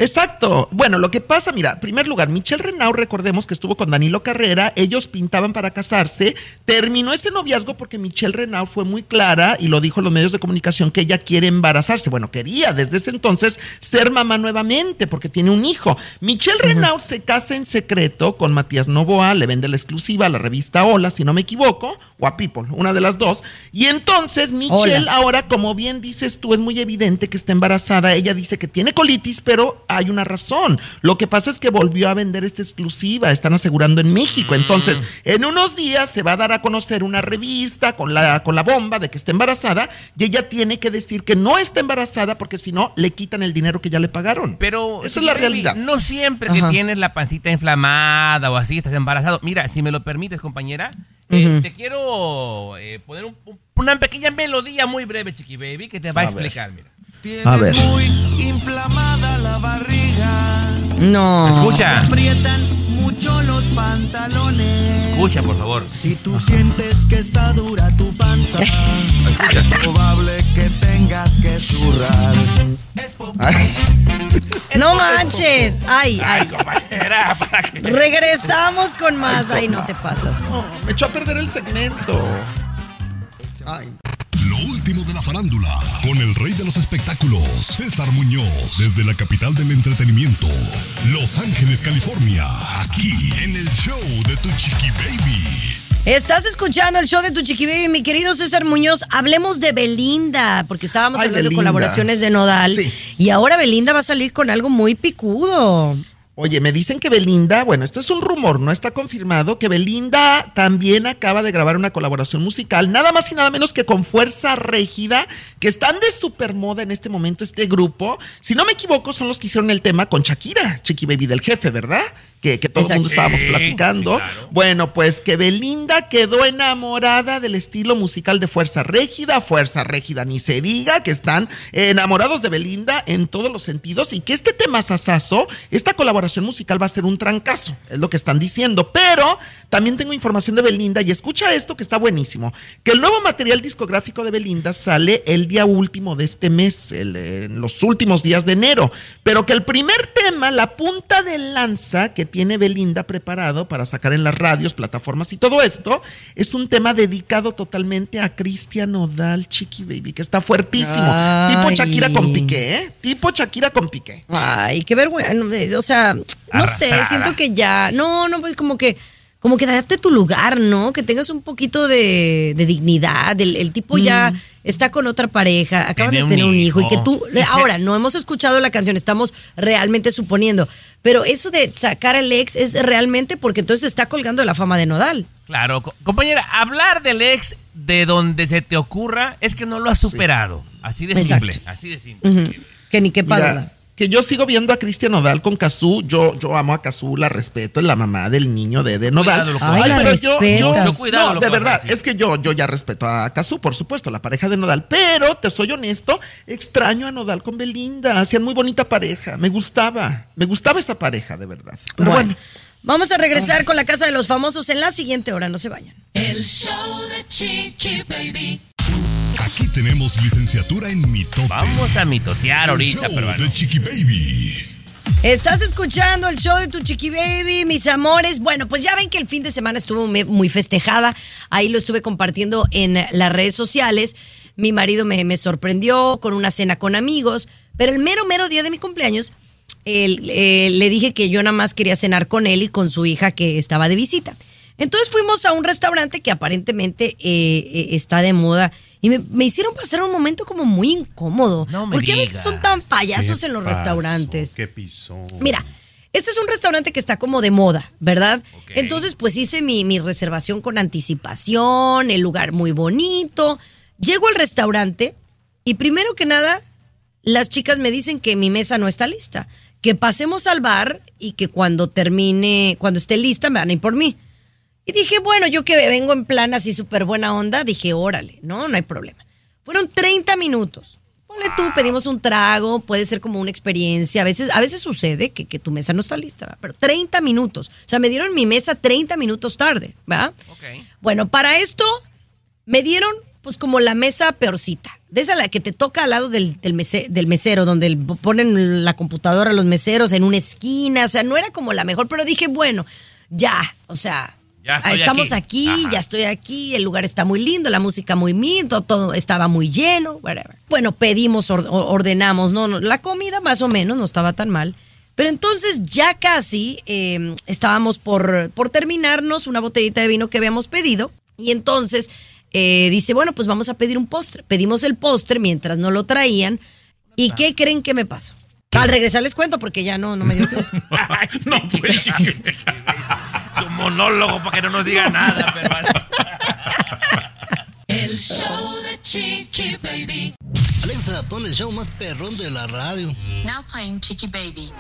Exacto. Bueno, lo que pasa, mira, en primer lugar, Michelle Renaud, recordemos que estuvo con Danilo Carrera, ellos pintaban para casarse, terminó ese noviazgo porque Michelle Renaud fue muy clara y lo dijo en los medios de comunicación que ella quiere embarazarse. Bueno, quería desde ese entonces ser mamá nuevamente porque tiene un hijo. Michelle Renaud se casa en secreto con Matías Novoa, le vende la exclusiva a la revista Hola, si no me equivoco, o a People, una de las dos. Y entonces Michelle Hola. ahora, como bien dices tú, es muy evidente que está embarazada. Ella dice que tiene colitis, pero hay una razón. Lo que pasa es que volvió a vender esta exclusiva, están asegurando en México. Entonces, en unos días se va a dar a conocer una revista con la, con la bomba de que está embarazada y ella tiene que decir que no está embarazada porque si no, le quitan el dinero que ya le pagaron. Pero esa es la realidad. No siempre Ajá. que tienes la pancita inflamada o así estás embarazado. Mira, si me lo permites, compañera, eh, te quiero eh, poner un- un- una pequeña melodía muy breve, Chiqui Baby, que te va a, A ver. explicar. Mira. A ver. muy inflamada la barriga. No. Escucha. Aprietan mucho los pantalones. Escucha, por favor. Si tú sientes que está dura tu panza, es probable que tengas que zurrar. Es No manches. Ay, ay. Compañera, para que- Regresamos con más. Ay, no te pasas. Me echó a perder el segmento. Ay. Lo último de la farándula, con el rey de los espectáculos, César Muñoz, desde la capital del entretenimiento, Los Ángeles, California, aquí en el show de Tu Chiqui Baby. Estás escuchando el show de tu chiqui baby, mi querido César Muñoz. Hablemos de Belinda, porque estábamos Ay, hablando de colaboraciones de Nodal. Sí. Y ahora Belinda va a salir con algo muy picudo. Oye, me dicen que Belinda, bueno, esto es un rumor, no está confirmado, que Belinda también acaba de grabar una colaboración musical, nada más y nada menos que con Fuerza Régida, que están de super moda en este momento este grupo. Si no me equivoco, son los que hicieron el tema con Shakira, Chiqui Baby del jefe, ¿verdad? Que, que todo el mundo estábamos platicando. sí, claro. Bueno, pues que Belinda quedó enamorada del estilo musical de Fuerza Régida, Fuerza Régida ni se diga, que están enamorados de Belinda en todos los sentidos y que este tema sasazo, esta colaboración musical va a ser un trancazo, es lo que están diciendo, pero también tengo información de Belinda y escucha esto que está buenísimo, que el nuevo material discográfico de Belinda sale el día último de este mes, el- en los últimos días de enero, pero que el primer tema, la punta de lanza que tiene Belinda preparado para sacar en las radios, plataformas y todo esto, es un tema dedicado totalmente a Cristian Odal, Chiqui Baby, que está fuertísimo. Ay. Tipo Shakira con Piqué, ¿eh? Tipo Shakira con Piqué. Ay, qué vergüenza. O sea, no Arrastrada. sé, siento que ya. No, no, pues como que. Como que date tu lugar, ¿no? Que tengas un poquito de, de dignidad. El, el tipo ya está con otra pareja, acaban Tiene de tener un hijo. Y que tú. Ese- Ahora, no hemos escuchado la canción, estamos realmente suponiendo. Pero eso de sacar al ex es realmente porque entonces está colgando de la fama de Nodal. Claro, co- compañera, hablar del ex de donde se te ocurra es que no lo has superado. Así de Exacto. simple, así de simple. Que ni qué Mira, padre. Que yo sigo viendo a Cristian Nodal con Cazú. Yo, yo amo a Cazú, la respeto, es la mamá del niño de, de Nodal. Ay, pero yo, yo- Mucho cuidado, no, de verdad, es que yo, yo ya respeto a Cazú, por supuesto, la pareja de Nodal. Pero te soy honesto, extraño a Nodal con Belinda. Hacían muy bonita pareja. Me gustaba, me gustaba esa pareja, de verdad. Pero bueno. Vamos a regresar con la casa de los famosos en la siguiente hora, no se vayan. El show de Chiqui Baby. Aquí tenemos licenciatura en mitote. Vamos a mitotear El ahorita, show pero bueno. de Chiqui Baby. Estás escuchando el show de tu chiqui baby, mis amores. Bueno, pues ya ven que el fin de semana estuvo muy festejada. Ahí lo estuve compartiendo en las redes sociales. Mi marido me, me sorprendió con una cena con amigos. Pero el mero, mero día de mi cumpleaños, el- eh, le dije que yo nada más quería cenar con él y con su hija que estaba de visita. Entonces fuimos a un restaurante que aparentemente eh, eh, está de moda y me, me hicieron pasar un momento como muy incómodo. No me porque a veces son tan payasos ¿Qué en los restaurantes. ¿Qué pisó? Mira, este es un restaurante que está como de moda, ¿verdad? Entonces, pues hice mi, mi reservación con anticipación, el lugar muy bonito. Llego al restaurante y primero que nada, las chicas me dicen que mi mesa no está lista, que pasemos al bar y que cuando termine, cuando esté lista, me van a ir por mí. Y dije, bueno, yo que vengo en plan así súper buena onda, dije, órale, no, no hay problema. Fueron 30 minutos. Ponle tú, pedimos un trago, puede ser como una experiencia. A veces, a veces sucede que, que tu mesa no está lista, ¿verdad? pero 30 minutos. O sea, me dieron mi mesa 30 minutos tarde, ¿verdad? Ok. Bueno, para esto me dieron pues como la mesa peorcita. De esa la que te toca al lado del, del, mese- del mesero, donde el- ponen la computadora los meseros en una esquina. O sea, no era como la mejor, pero dije, bueno, ya, o sea, Ya estoy estamos aquí. ya estoy aquí, el lugar está muy lindo, la música muy lindo, todo estaba muy lleno, whatever. Bueno, pedimos, or- ordenamos, no, no, la comida más o menos no estaba tan mal. Pero entonces ya casi eh, estábamos por, por terminarnos una botellita de vino que habíamos pedido. Y entonces eh, dice, bueno, pues vamos a pedir un postre. Pedimos el postre mientras no lo traían. ¿Y qué creen que me pasó? Al regresar les cuento porque ya no, no me dio tiempo. no, pues, monólogo para que no nos diga nada, pero. El show de Chiqui Baby. Alexa, pon el show más perrón de la radio. Now playing Chiqui Baby.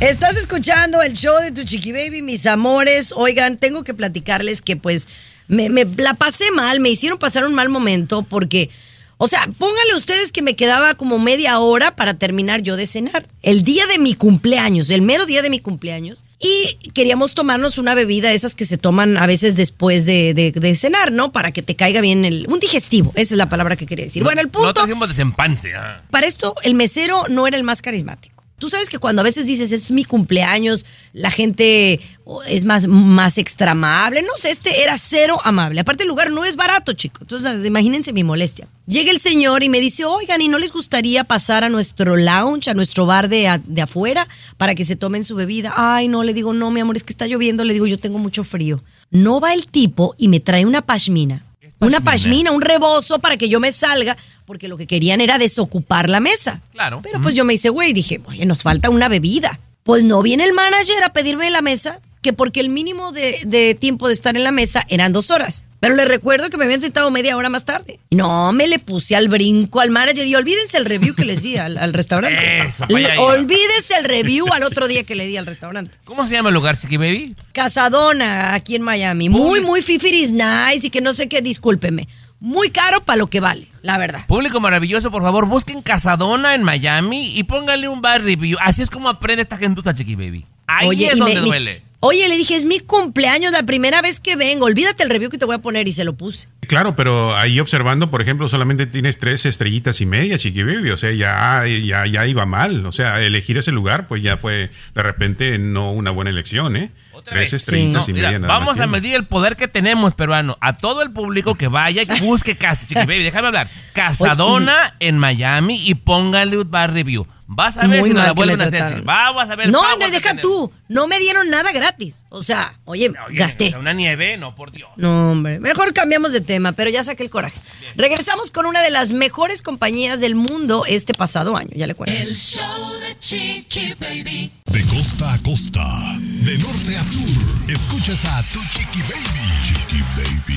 Estás escuchando el show de tu chiqui baby, mis amores. Oigan, tengo que platicarles que pues me, me la pasé mal, me hicieron pasar un mal momento porque O sea, póngale ustedes que me quedaba como media hora para terminar yo de cenar. El día de mi cumpleaños, el mero día de mi cumpleaños. Y queríamos tomarnos una bebida, esas que se toman a veces después de, de- de cenar, ¿no? Para que te caiga bien el... Un digestivo, esa es la palabra que quería decir. bueno, el punto... No trajimos desempance. ah. Para esto, el mesero no era el más carismático. Tú sabes que cuando a veces dices es mi cumpleaños, la gente es más, más extra amable. No sé, este era cero amable. Aparte, el lugar no es barato, chicos. Entonces, imagínense mi molestia. Llega el señor y me dice, oigan, ¿y no les gustaría pasar a nuestro lounge, a nuestro bar de, de afuera, para que se tomen su bebida? Ay, no, le digo, no, mi amor, es que está lloviendo. Le digo, yo tengo mucho frío. No va el tipo y me trae una pashmina. Una pashmina, un rebozo para que yo me salga, porque lo que querían era desocupar la mesa. Claro. Pero pues yo me hice, güey, dije, oye, nos falta una bebida. Pues no viene el manager a pedirme la mesa, que porque el mínimo de, de tiempo de estar en la mesa eran dos horas. Pero le recuerdo que me habían sentado media hora más tarde. No, me le puse al brinco al manager y olvídense el review que les di al, al restaurante. Eso, Le- olvídense el review al otro día que le di al restaurante. ¿Cómo se llama el lugar, Chiqui Baby? Casadona, aquí en Miami. Muy, muy fifiris nice y que no sé qué, discúlpeme. Muy caro para lo que vale, la verdad. Público maravilloso, por favor, busquen Casadona en Miami y pónganle un bar review. Así es como aprende esta gentuza, Chiqui Baby. Ahí es y donde me- duele. Oye, le dije, es mi cumpleaños, la primera vez que vengo. Olvídate el review que te voy a poner y se lo puse. Claro, pero ahí observando, por ejemplo, solamente tienes tres estrellitas y media, Chiqui Baby. O sea, ya, ya, ya iba mal. O sea, elegir ese lugar, pues ya fue de repente no una buena elección, ¿eh? Tres estrellitas No, y mira, media nada más vamos a medir el poder que tenemos, peruano. A todo el público que vaya y busque casa, Chiqui Baby. Déjame hablar. Casadona en Miami y póngale un bar review. Vas a ver Muy si nos mal la vuelven a hacer. Vamos a ver. No, no, a deja tú. No me dieron nada gratis. O sea, oye, Oye, gasté. Una nieve, no, por Dios. No, hombre, mejor cambiamos de tema, pero ya saqué el coraje. Regresamos con una de las mejores compañías del mundo este pasado año, ya le cuento. El show de Chiqui Baby. De costa a costa, de norte a sur, escuchas a tu Chiqui Baby. Chiqui Baby.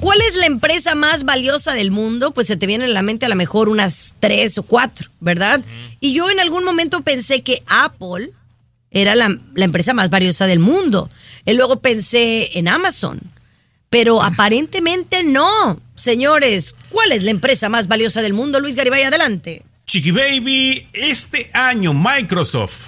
¿Cuál es la empresa más valiosa del mundo? Pues se te vienen a la mente a lo mejor unas tres o cuatro, ¿verdad? Y yo en algún momento pensé que Apple era la, la empresa más valiosa del mundo. Y luego pensé en Amazon. Pero aparentemente no. Señores, ¿cuál es la empresa más valiosa del mundo? Luis Garibay, adelante. Chiqui Baby, este año Microsoft,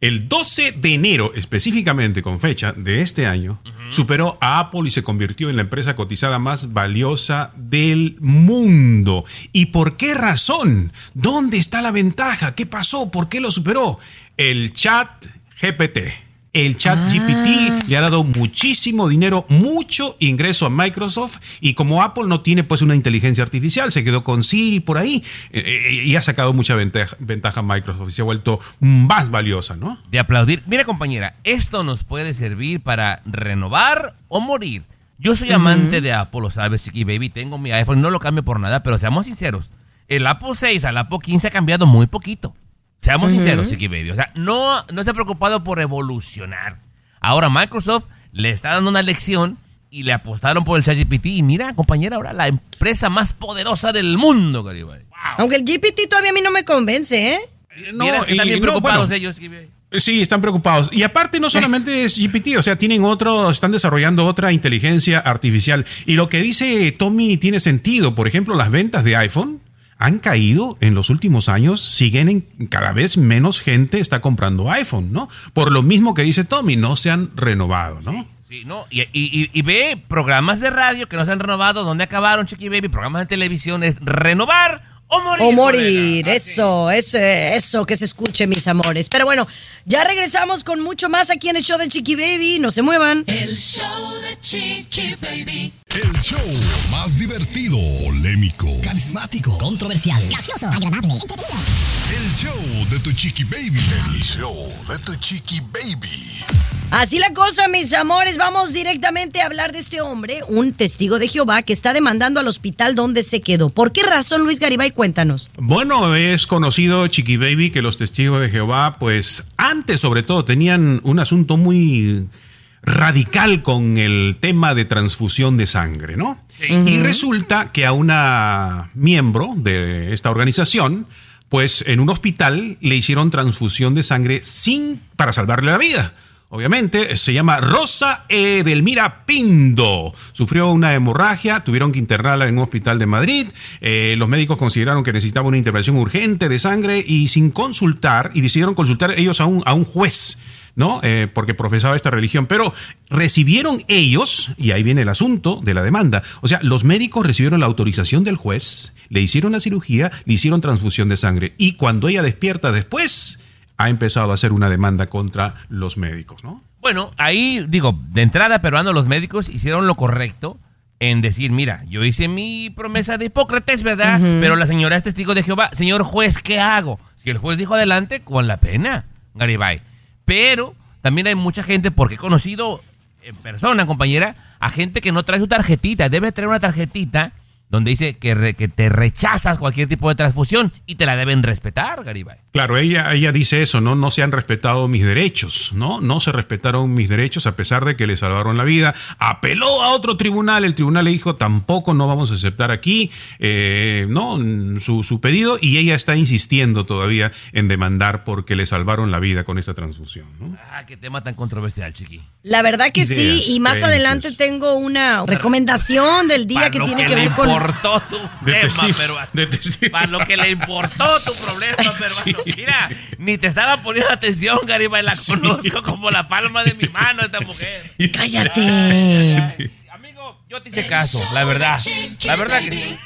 el 12 de enero específicamente con fecha de este año, superó a Apple y se convirtió en la empresa cotizada más valiosa del mundo. ¿Y por qué razón? ¿Dónde está la ventaja? ¿Qué pasó? ¿Por qué lo superó? El chat GPT. El chat GPT le ha dado muchísimo dinero, mucho ingreso a Microsoft y como Apple no tiene pues una inteligencia artificial, se quedó con Siri por ahí eh, eh, y ha sacado mucha ventaja, ventaja a Microsoft y se ha vuelto más valiosa, ¿no? de aplaudir. Mira, compañera, esto nos puede servir para renovar o morir. Yo soy amante de Apple, lo sabes, Chiqui Baby. Tengo mi iPhone, no lo cambio por nada, pero seamos sinceros. El Apple 6 al Apple 15 ha cambiado muy poquito. Seamos sinceros, Chiqui Baby. O sea, no, no se ha preocupado por evolucionar. Ahora Microsoft le está dando una lección y le apostaron por el ChatGPT. Y mira, compañera, ahora la empresa más poderosa del mundo, Garibay. Aunque el GPT todavía a mí no me convence, ¿eh? No, Mira, están bien no, preocupados bueno. ellos, Chiqui Baby. Sí, están preocupados. Y aparte no solamente es GPT, o sea, tienen otro, están desarrollando otra inteligencia artificial. Y lo que dice Tommy tiene sentido. Por ejemplo, las ventas de iPhone han caído en los últimos años, siguen en cada vez menos gente está comprando iPhone, ¿no? Por lo mismo que dice Tommy, no se han renovado, ¿no? Sí, no, y, y- y- y ve programas de radio que no se han renovado, donde acabaron, Chiqui Baby, programas de televisión, es renovar o morir. O morir. Así. eso, eso, eso, que se escuche, mis amores. Pero bueno, ya regresamos con mucho más aquí en el show de Chiqui Baby. No se muevan. El show de Chiqui Baby. El show más divertido, polémico, Carismático, controversial, gracioso, agradable, entretenido. el show de tu Chiqui Baby. El show de tu Chiqui Baby. Así la cosa, mis amores. Vamos directamente a hablar de este hombre, un testigo de Jehová que está demandando al hospital donde se quedó. ¿Por qué razón, Luis Garibay? Cuéntanos. Bueno, es conocido, Chiqui Baby, que los testigos de Jehová, pues antes sobre todo tenían un asunto muy radical con el tema de transfusión de sangre, ¿no? Y resulta que a una miembro de esta organización, pues en un hospital le hicieron transfusión de sangre sin para salvarle la vida. Obviamente, se llama Rosa Edelmira Pindo. Sufrió una hemorragia, tuvieron que internarla en un hospital de Madrid. Eh, los médicos consideraron que necesitaba una intervención urgente de sangre y sin consultar, y decidieron consultar ellos a un, a un juez. ¿No? Eh, porque profesaba esta religión, pero recibieron ellos, y ahí viene el asunto de la demanda, o sea, los médicos recibieron la autorización del juez, le hicieron la cirugía, le hicieron transfusión de sangre, y cuando ella despierta después, ha empezado a hacer una demanda contra los médicos, ¿no? Bueno, ahí digo, de entrada, peruano, los médicos hicieron lo correcto en decir, mira, yo hice mi promesa de Hipócrates, ¿verdad? Pero la señora es testigo de Jehová. Señor juez, ¿qué hago? Si el juez dijo adelante, con la pena, Garibay. Pero también hay mucha gente, porque he conocido en persona, compañera, a gente que no trae su tarjetita. Debe traer una tarjetita donde dice que, re- que te rechazas cualquier tipo de transfusión y te la deben respetar, Garibay. Claro, ella, ella dice eso, ¿no? No se han respetado mis derechos, ¿no? No se respetaron mis derechos a pesar de que le salvaron la vida. Apeló a otro tribunal, el tribunal le dijo, tampoco no vamos a aceptar aquí, eh, ¿no? Su, su pedido y ella está insistiendo todavía en demandar porque le salvaron la vida con esta transfusión, ¿no? Ah, qué tema tan controversial, chiqui. La verdad que Ideas, sí, y más creencias. adelante tengo una recomendación del día Para que tiene que, ver con... importó tu De tema, peruano. de testigo. Para lo que le importó tu problema, peruano. Mira, ni te estaba poniendo atención, Garibay. La conozco como la palma de mi mano, esta mujer. Cállate. Ay, amigo, yo te hice caso, la verdad. La verdad que sí.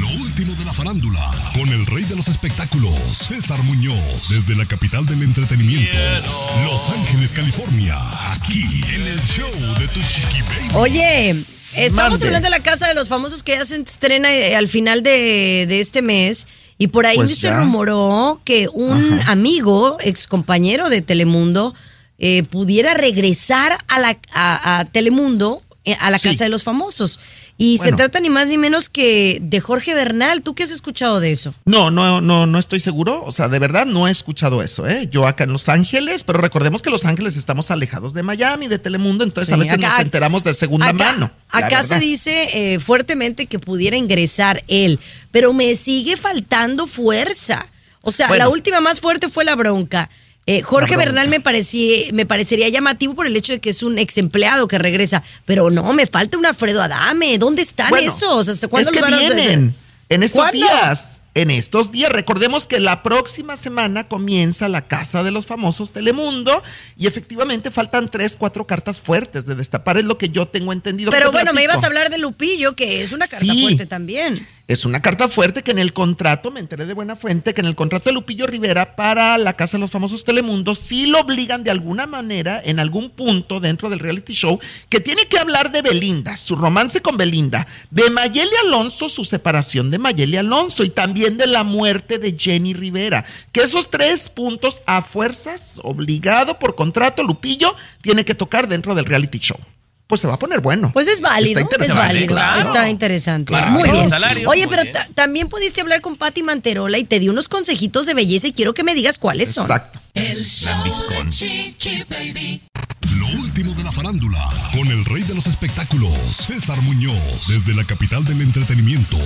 Lo último de la farándula, con el rey de los espectáculos, César Muñoz, desde la capital del entretenimiento, Los Ángeles, California, aquí en el show de Tu Chiqui Baby. Oye, estamos Mande. hablando de la casa de los famosos que ya se estrena eh, al final de, de este mes. Y por ahí Pues se ya. rumoró que un amigo, ex compañero de Telemundo, eh, pudiera regresar a, la, a, a Telemundo, eh, a la Sí. casa de los famosos. Y se trata ni más ni menos que de Jorge Bernal. ¿Tú qué has escuchado de eso? No, no, no, no estoy seguro. O sea, de verdad no he escuchado eso, ¿eh? Yo acá en Los Ángeles, pero recordemos que Los Ángeles estamos alejados de Miami, de Telemundo, entonces a Sí, veces acá- nos enteramos de segunda acá, mano. Acá se dice eh, fuertemente que pudiera ingresar él, pero me sigue faltando fuerza. O sea, Bueno. la última más fuerte fue la bronca. Eh, Jorge. Bernal me, parecía, me parecería llamativo por el hecho de que es un ex empleado que regresa, pero no, me falta un Alfredo Adame. ¿Dónde están Bueno, esos? ¿Hasta cuándo es que los van a- vienen en estos ¿Cuándo? días. En estos días, recordemos que la próxima semana comienza la Casa de los Famosos Telemundo y efectivamente faltan tres, cuatro cartas fuertes de destapar, es lo que yo tengo entendido. Pero bueno, me ibas a hablar de Lupillo, que es una carta Sí. fuerte también. Es una carta fuerte que en el contrato, me enteré de buena fuente, que en el contrato de Lupillo Rivera para la Casa de los Famosos Telemundo sí lo obligan de alguna manera, en algún punto dentro del reality show, que tiene que hablar de Belinda, su romance con Belinda, de Mayeli Alonso, su separación de Mayeli Alonso y también de la muerte de Jenny Rivera. Que esos tres puntos a fuerzas, obligado por contrato, Lupillo tiene que tocar dentro del reality show. Pues se va a poner bueno. Pues es válido, Está es interesante. válido, claro. está interesante. Claro, muy bien. salario, Oye, muy pero bien. también pudiste hablar con Patti Manterola y te di unos consejitos de belleza y quiero que me digas cuáles son. Exacto. El show de Chiqui Baby. Lo último de la farándula, con el rey de los espectáculos, César Muñoz, desde la capital del entretenimiento,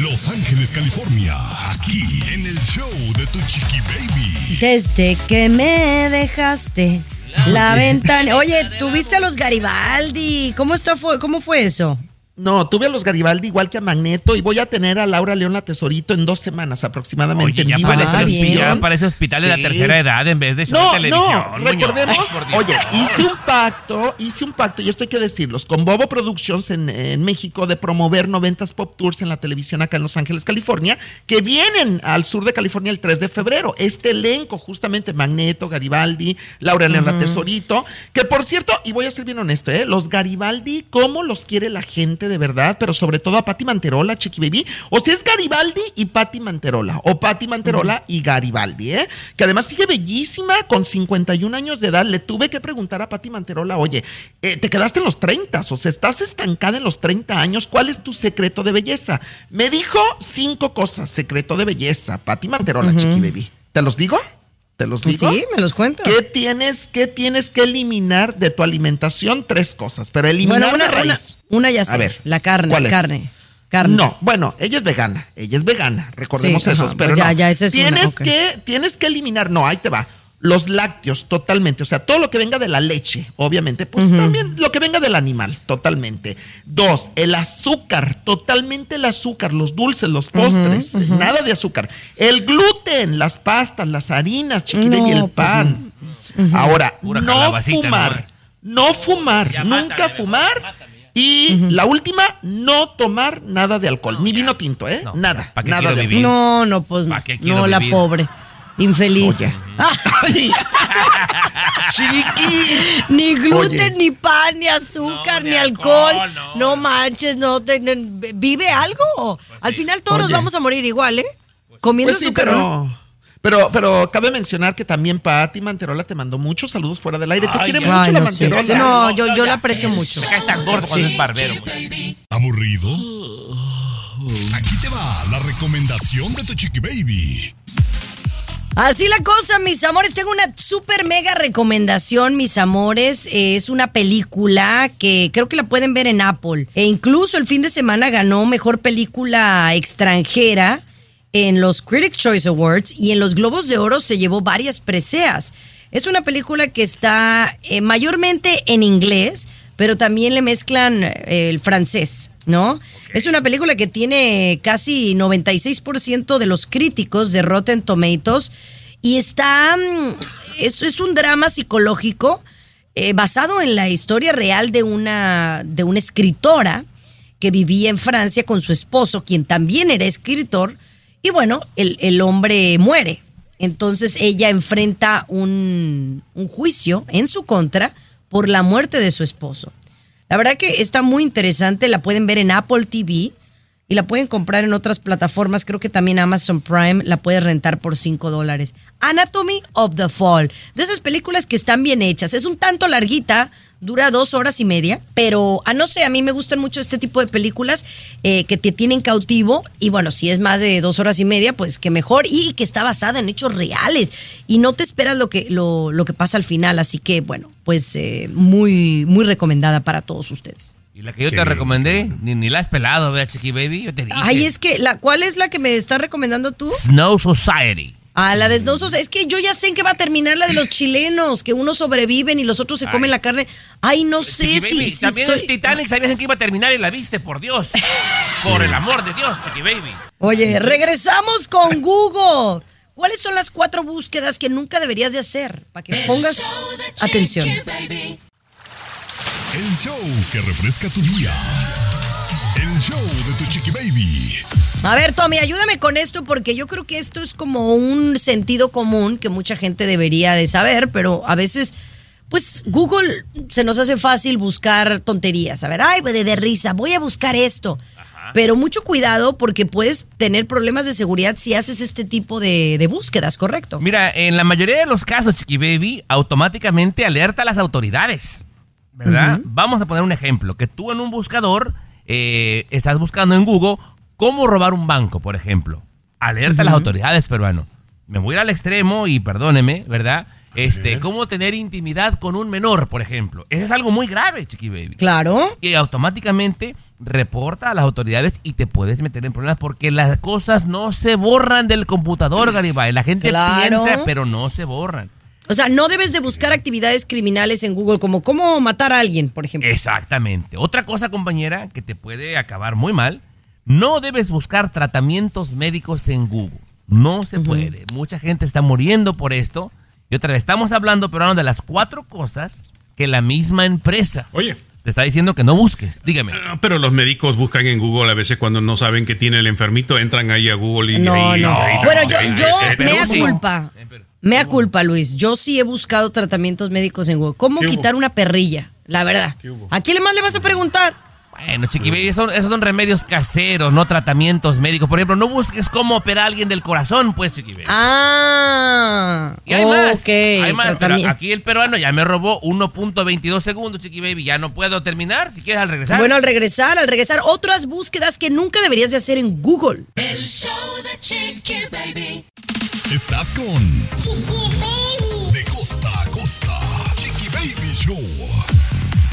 Los Ángeles, California, aquí en el show de Tu Chiqui Baby. Desde que me dejaste la ventana. Oye, ¿tuviste a los Garibaldi? ¿Cómo, está, fue, ¿Cómo fue eso? No, tuve a los Garibaldi igual que a Magneto y voy a tener a Laura León la Tesorito en dos semanas aproximadamente Oye, en ya vivo parece, bien. ya parece hospital de la tercera edad en vez de show No, de televisión. no, Muñoz. recordemos, Ay, oye, hice un pacto, hice un pacto, y esto hay que decirlos, con Bobo Productions en, en México de promover 90s Pop Tours en la televisión acá en Los Ángeles, California, que vienen al sur de California el 3 de febrero. Este elenco, justamente Magneto, Garibaldi, Laura León la Tesorito, que por cierto, y voy a ser bien honesto, ¿eh? los Garibaldi, ¿cómo los quiere la gente de verdad? Pero sobre todo a Patti Manterola, Chiqui Baby. O sea, es Garibaldi y Patti Manterola, o Patti Manterola y Garibaldi, ¿eh? Que además sigue bellísima, con 51 años de edad. Le tuve que preguntar a Patti Manterola, oye, eh, te quedaste en los 30, o sea, estás estancada en los 30 años, ¿cuál es tu secreto de belleza? Me dijo cinco cosas, secreto de belleza, Patti Manterola, Chiqui Baby. ¿Te los digo? ¿Te los Pues digo? sí, me los cuentas. ¿Qué tienes, ¿Qué tienes que eliminar de tu alimentación? Tres cosas, pero eliminar Bueno, una, de una, raíz. una ya sé. A ver, la carne, ¿cuál es? carne. Carne. No, bueno, ella es vegana, ella es vegana, recordemos Sí, eso, pero ya, no. ya, esa es una, tienes que tienes que eliminar, no, ahí te va. Los lácteos, totalmente. O sea, todo lo que venga de la leche, obviamente. Pues también lo que venga del animal, totalmente. Dos, el azúcar, totalmente el azúcar, los dulces, los postres, nada de azúcar. El gluten, las pastas, las harinas, chiquita y el pues pan. Ahora, no fumar. No fumar, nunca fumar. Y la última, no tomar nada de alcohol, ni vino tinto, ¿eh? No, nada, ¿para qué nada de vivir? No, no, pues ¿Pa' qué quiero no, la vivir? pobre. Infeliz. Chiqui. Ni gluten, Oye. ni pan, ni azúcar, No, ni ni alcohol. alcohol, No, no. manches, no. te- ne- ¿Vive algo? Al final todos nos vamos a morir igual, ¿eh? Comiendo Pues sí, azúcar. pero, pero, pero cabe mencionar que también Pati Manterola te mandó muchos saludos fuera del aire. Te ay, mucho la no, sí. Manterola. Sí, no, yo, yo la aprecio mucho. Se cae tan gordo es barbero. güey. ¿Aburrido? Aquí te va la recomendación de tu chiqui baby. Así la cosa, mis amores. Tengo una super mega recomendación, mis amores. Es una película que creo que la pueden ver en Apple. E incluso el fin de semana ganó mejor película extranjera en los Critics Choice Awards y en los Globos de Oro se llevó varias preseas. Es una película que está eh, mayormente en inglés, pero también le mezclan eh, el francés, ¿no? Es una película que tiene casi 96% de los críticos de Rotten Tomatoes y está, mm, es, es un drama psicológico eh, basado en la historia real de una, de una escritora que vivía en Francia con su esposo, quien también era escritor, y bueno, el, el hombre muere. Entonces ella enfrenta un, un juicio en su contra por la muerte de su esposo. La verdad que está muy interesante, la pueden ver en Apple TV y la pueden comprar en otras plataformas, creo que también Amazon Prime la puede rentar por 5 dólares. Anatomy of the Fall, de esas películas que están bien hechas, es un tanto larguita, dura dos horas y media, pero a no sé, a mí me gustan mucho este tipo de películas eh, que te tienen cautivo y bueno, si es más de dos horas y media, pues que mejor y que está basada en hechos reales y no te esperas lo que, lo, lo que pasa al final, así que bueno, pues eh, muy, muy recomendada para todos ustedes. Y la que yo Qué te bien, recomendé, ni, ni la has pelado, vea, Chiqui Baby. Yo te dije. Ay, es que, la, ¿cuál es la que me estás recomendando tú? Snow Society. Ah, la de Snow Society. Es que yo ya sé en qué va a terminar la de los chilenos, que unos sobreviven y los otros se comen la carne. Ay, no sé Chiqui si, Baby, si también estoy- el Titanic sabías en qué iba a terminar y la viste, por Dios. Por el amor de Dios, Chiqui Baby. Oye, regresamos con Google. ¿Cuáles son las cuatro búsquedas que nunca deberías de hacer? Para que pongas atención. El show que refresca tu día. El show de tu chiqui baby. A ver, Tommy, ayúdame con esto porque yo creo que esto es como un sentido común que mucha gente debería de saber, pero a veces, pues Google se nos hace fácil buscar tonterías. A ver, ay, de, de risa, voy a buscar esto. Pero mucho cuidado porque puedes tener problemas de seguridad si haces este tipo de, de búsquedas, ¿correcto? Mira, en la mayoría de los casos, Chiqui Baby, automáticamente alerta a las autoridades. ¿Verdad? Vamos a poner un ejemplo. Que tú en un buscador eh, estás buscando en Google cómo robar un banco, por ejemplo. Alerta a las autoridades, peruano. Me voy al extremo y perdóneme, ¿verdad? Este, cómo tener intimidad con un menor, por ejemplo. Eso es algo muy grave, Chiqui Baby. Claro. Y automáticamente reporta a las autoridades y te puedes meter en problemas porque las cosas no se borran del computador, Garibay. La gente Claro. piensa, pero no se borran. O sea, no debes de buscar actividades criminales en Google, como cómo matar a alguien, por ejemplo. Exactamente. Otra cosa, compañera, que te puede acabar muy mal, no debes buscar tratamientos médicos en Google. No se puede. Mucha gente está muriendo por esto. Y otra vez, estamos hablando, pero de las cuatro cosas que la misma empresa Oye. te está diciendo que no busques. Dígame. Ah, Pero los médicos buscan en Google a veces cuando no saben que tiene el enfermito, entran ahí a Google y No, ahí, no. ahí- Bueno, yo, ahí- yo sí. culpa. Mea culpa, Luis. Yo sí he buscado tratamientos médicos en Google. ¿Cómo quitar una perrilla? La verdad. ¿A quién más le vas a preguntar? Bueno, Chiqui Baby, esos, esos son remedios caseros, no tratamientos médicos. Por ejemplo, no busques cómo operar a alguien del corazón, pues, Chiqui Baby. Ah. Y hay más. Ok. Hay más. Pero aquí el peruano ya me robó 1.22 segundos, Chiqui Baby. Ya no puedo terminar. Si quieres al regresar. Bueno, al regresar, al regresar, otras búsquedas que nunca deberías de hacer en Google. El show de Chiqui Baby. Estás con De costa a costa. Chiqui Baby Show.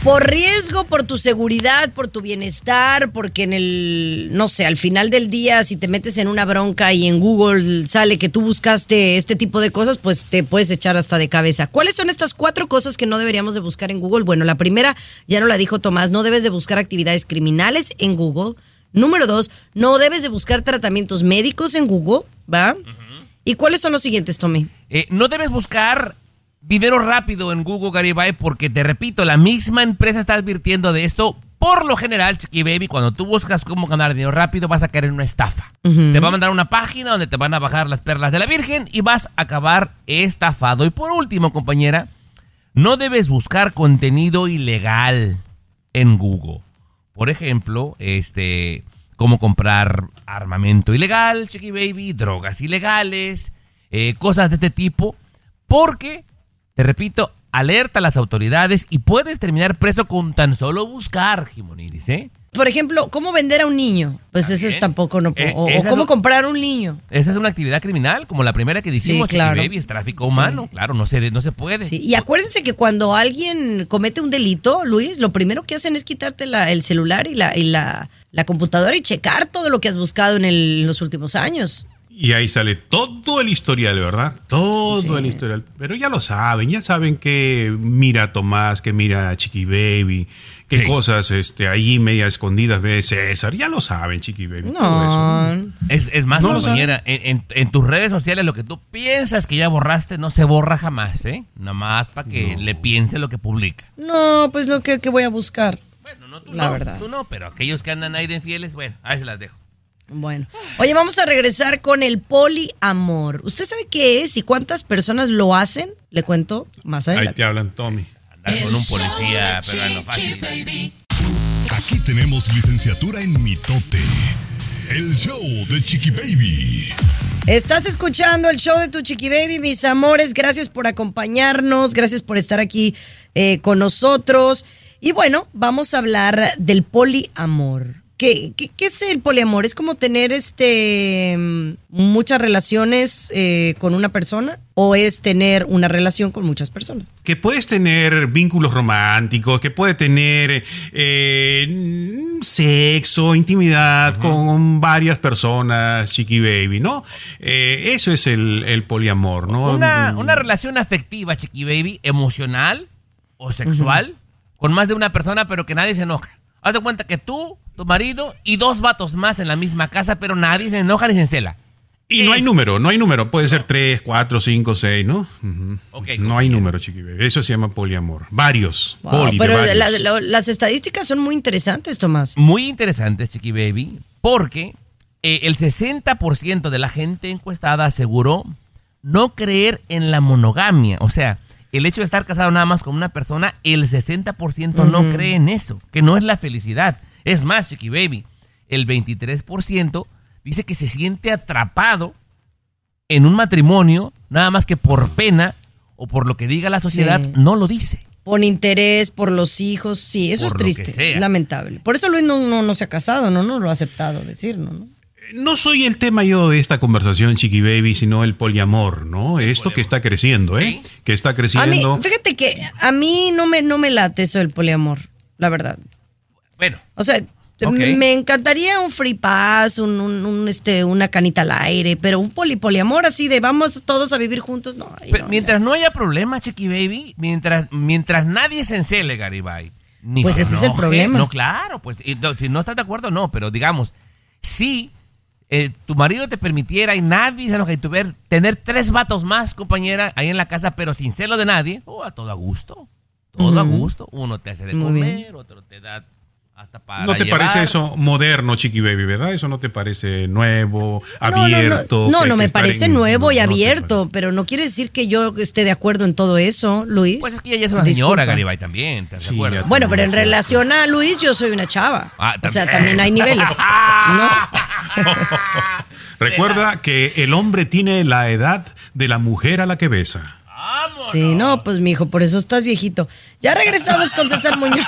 Por riesgo, por tu seguridad, por tu bienestar, porque en el, no sé, al final del día, si te metes en una bronca y en Google sale que tú buscaste este tipo de cosas, pues te puedes echar hasta de cabeza. ¿Cuáles son estas cuatro cosas que no deberíamos de buscar en Google? Bueno, la primera, ya no la dijo Tomás, no debes de buscar actividades criminales en Google. Número dos, no debes de buscar tratamientos médicos en Google, ¿va? ¿Y cuáles son los siguientes, Tommy? Eh, no debes buscar dinero rápido en Google, Garibay, porque te repito, la misma empresa está advirtiendo de esto. Por lo general, Chiqui Baby, cuando tú buscas cómo ganar dinero rápido, vas a caer en una estafa. Te va a mandar una página donde te van a bajar las perlas de la Virgen y vas a acabar estafado. Y por último, compañera, no debes buscar contenido ilegal en Google. Por ejemplo, este, cómo comprar armamento ilegal, Chiqui Baby, drogas ilegales, eh, cosas de este tipo, porque, te repito, alerta a las autoridades y puedes terminar preso con tan solo buscar, Jimoniris, ¿eh? Por ejemplo, ¿cómo vender a un niño? Pues eso es tampoco no Eh, o, o cómo comprar un niño. Esa es una actividad criminal, como la primera que dijimos, Sí, claro. Baby, es tráfico Sí. humano, claro, no se, no se puede. Sí, y acuérdense que cuando alguien comete un delito, Luis, lo primero que hacen es quitarte la- el celular y, la, y la, la computadora y checar todo lo que has buscado en, el- en los últimos años. Y ahí sale todo el historial, ¿verdad? Todo Sí. el historial. Pero ya lo saben, ya saben que mira a Tomás, que mira a Chiqui Baby, qué Sí. cosas este, ahí media escondidas ve César. Ya lo saben, Chiqui Baby. todo eso. No. Es, es más, No compañera, en, en- en tus redes sociales lo que tú piensas que ya borraste no se borra jamás, ¿eh? Nada más para que le piense lo que publica. No, pues lo que, que voy a buscar. Bueno, no tú La no, verdad. tú no, pero aquellos que andan ahí de infieles, bueno, ahí se las dejo. Bueno, oye, vamos a regresar con el poliamor. ¿Usted sabe qué es y cuántas personas lo hacen? Le cuento más Ahí adelante. te hablan, Tommy. Andar con un policía, pero no fácil. Aquí tenemos licenciatura en mitote. El show de Chiqui Baby. Estás escuchando el show de tu Chiqui Baby, mis amores. Gracias por acompañarnos, gracias por estar aquí eh, con nosotros. Y bueno, vamos a hablar del poliamor. ¿Qué, qué, qué es el poliamor? ¿Es como tener este mm, muchas relaciones eh, con una persona? ¿O es tener una relación con muchas personas? Que puedes tener vínculos románticos, que puede tener eh, sexo, intimidad con varias personas, Chiqui Baby, ¿no? Eh, eso es el, el poliamor, ¿no? Una, una relación afectiva, Chiqui Baby, emocional o sexual, con más de una persona, pero que nadie se enoja. Haz de cuenta que tú, tu marido y dos vatos más en la misma casa, pero nadie se enoja ni se encela. Y no hay número, no hay número. Puede ser tres, cuatro, cinco, seis, ¿no? Ujú. Ok, no hay número, Chiqui Baby. Eso se llama poliamor. Varios. Wow, poli pero varios. la- la- las estadísticas son muy interesantes, Tomás. Muy interesante, Chiqui Baby, porque eh, el 60% de la gente encuestada aseguró no creer en la monogamia. O sea, el hecho de estar casado nada más con una persona, el 60% no cree en eso, que no es la felicidad. Es más, Chiqui Baby, el 23% dice que se siente atrapado en un matrimonio, nada más que por pena o por lo que diga la sociedad, Sí. no lo dice. Por interés, por los hijos, sí, eso Por es triste, lamentable. Por eso Luis no, no, no se ha casado, no, no lo ha aceptado decir, ¿no? ¿no? No soy el tema yo de esta conversación, Chiqui Baby, sino el poliamor, ¿no? Esto que está creciendo, ¿eh? Sí. Que está A mí, creciendo. fíjate que a mí no me, no me late eso del poliamor, la verdad. Bueno, O sea, me encantaría un free pass, un, un- un, este, una canita al aire, pero un poli poliamor así de vamos todos a vivir juntos, no. ay, Pero no, mientras no haya problema, Chiqui Baby, mientras, mientras nadie se encele, Garibay. Ni Pues se ese es el enoje, problema. No, claro, pues y no, si no estás de acuerdo, no, pero digamos, si eh, tu marido te permitiera y nadie se enoja y tuviera, tener tres vatos más, compañera, ahí en la casa, pero sin celo de nadie, oh, a todo a gusto. Todo a gusto. Uno te hace de Muy comer, bien. otro te da hasta para ¿No te llevar. parece eso moderno, Chiqui Baby, verdad? Eso no te parece nuevo, No, no, no. abierto. No, no, me parece en- nuevo y no, no te abierto, pero no quiere decir que yo esté de acuerdo en todo eso, Luis. Pues es que ella es una Disculpa. señora, Garibay, también, ¿te Sí, acuerdas? Bueno, pero en relación a Luis, yo soy una chava. Ah, o sea, también. también hay niveles. ¿no? Recuerda que el hombre tiene la edad de la mujer a la que besa. Sí, no, pues mijo, por eso estás viejito. Ya regresamos con César Muñoz.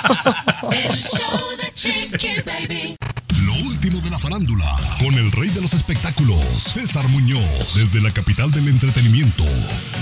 Lo último de la farándula, con el rey de los espectáculos, César Muñoz, desde la capital del entretenimiento,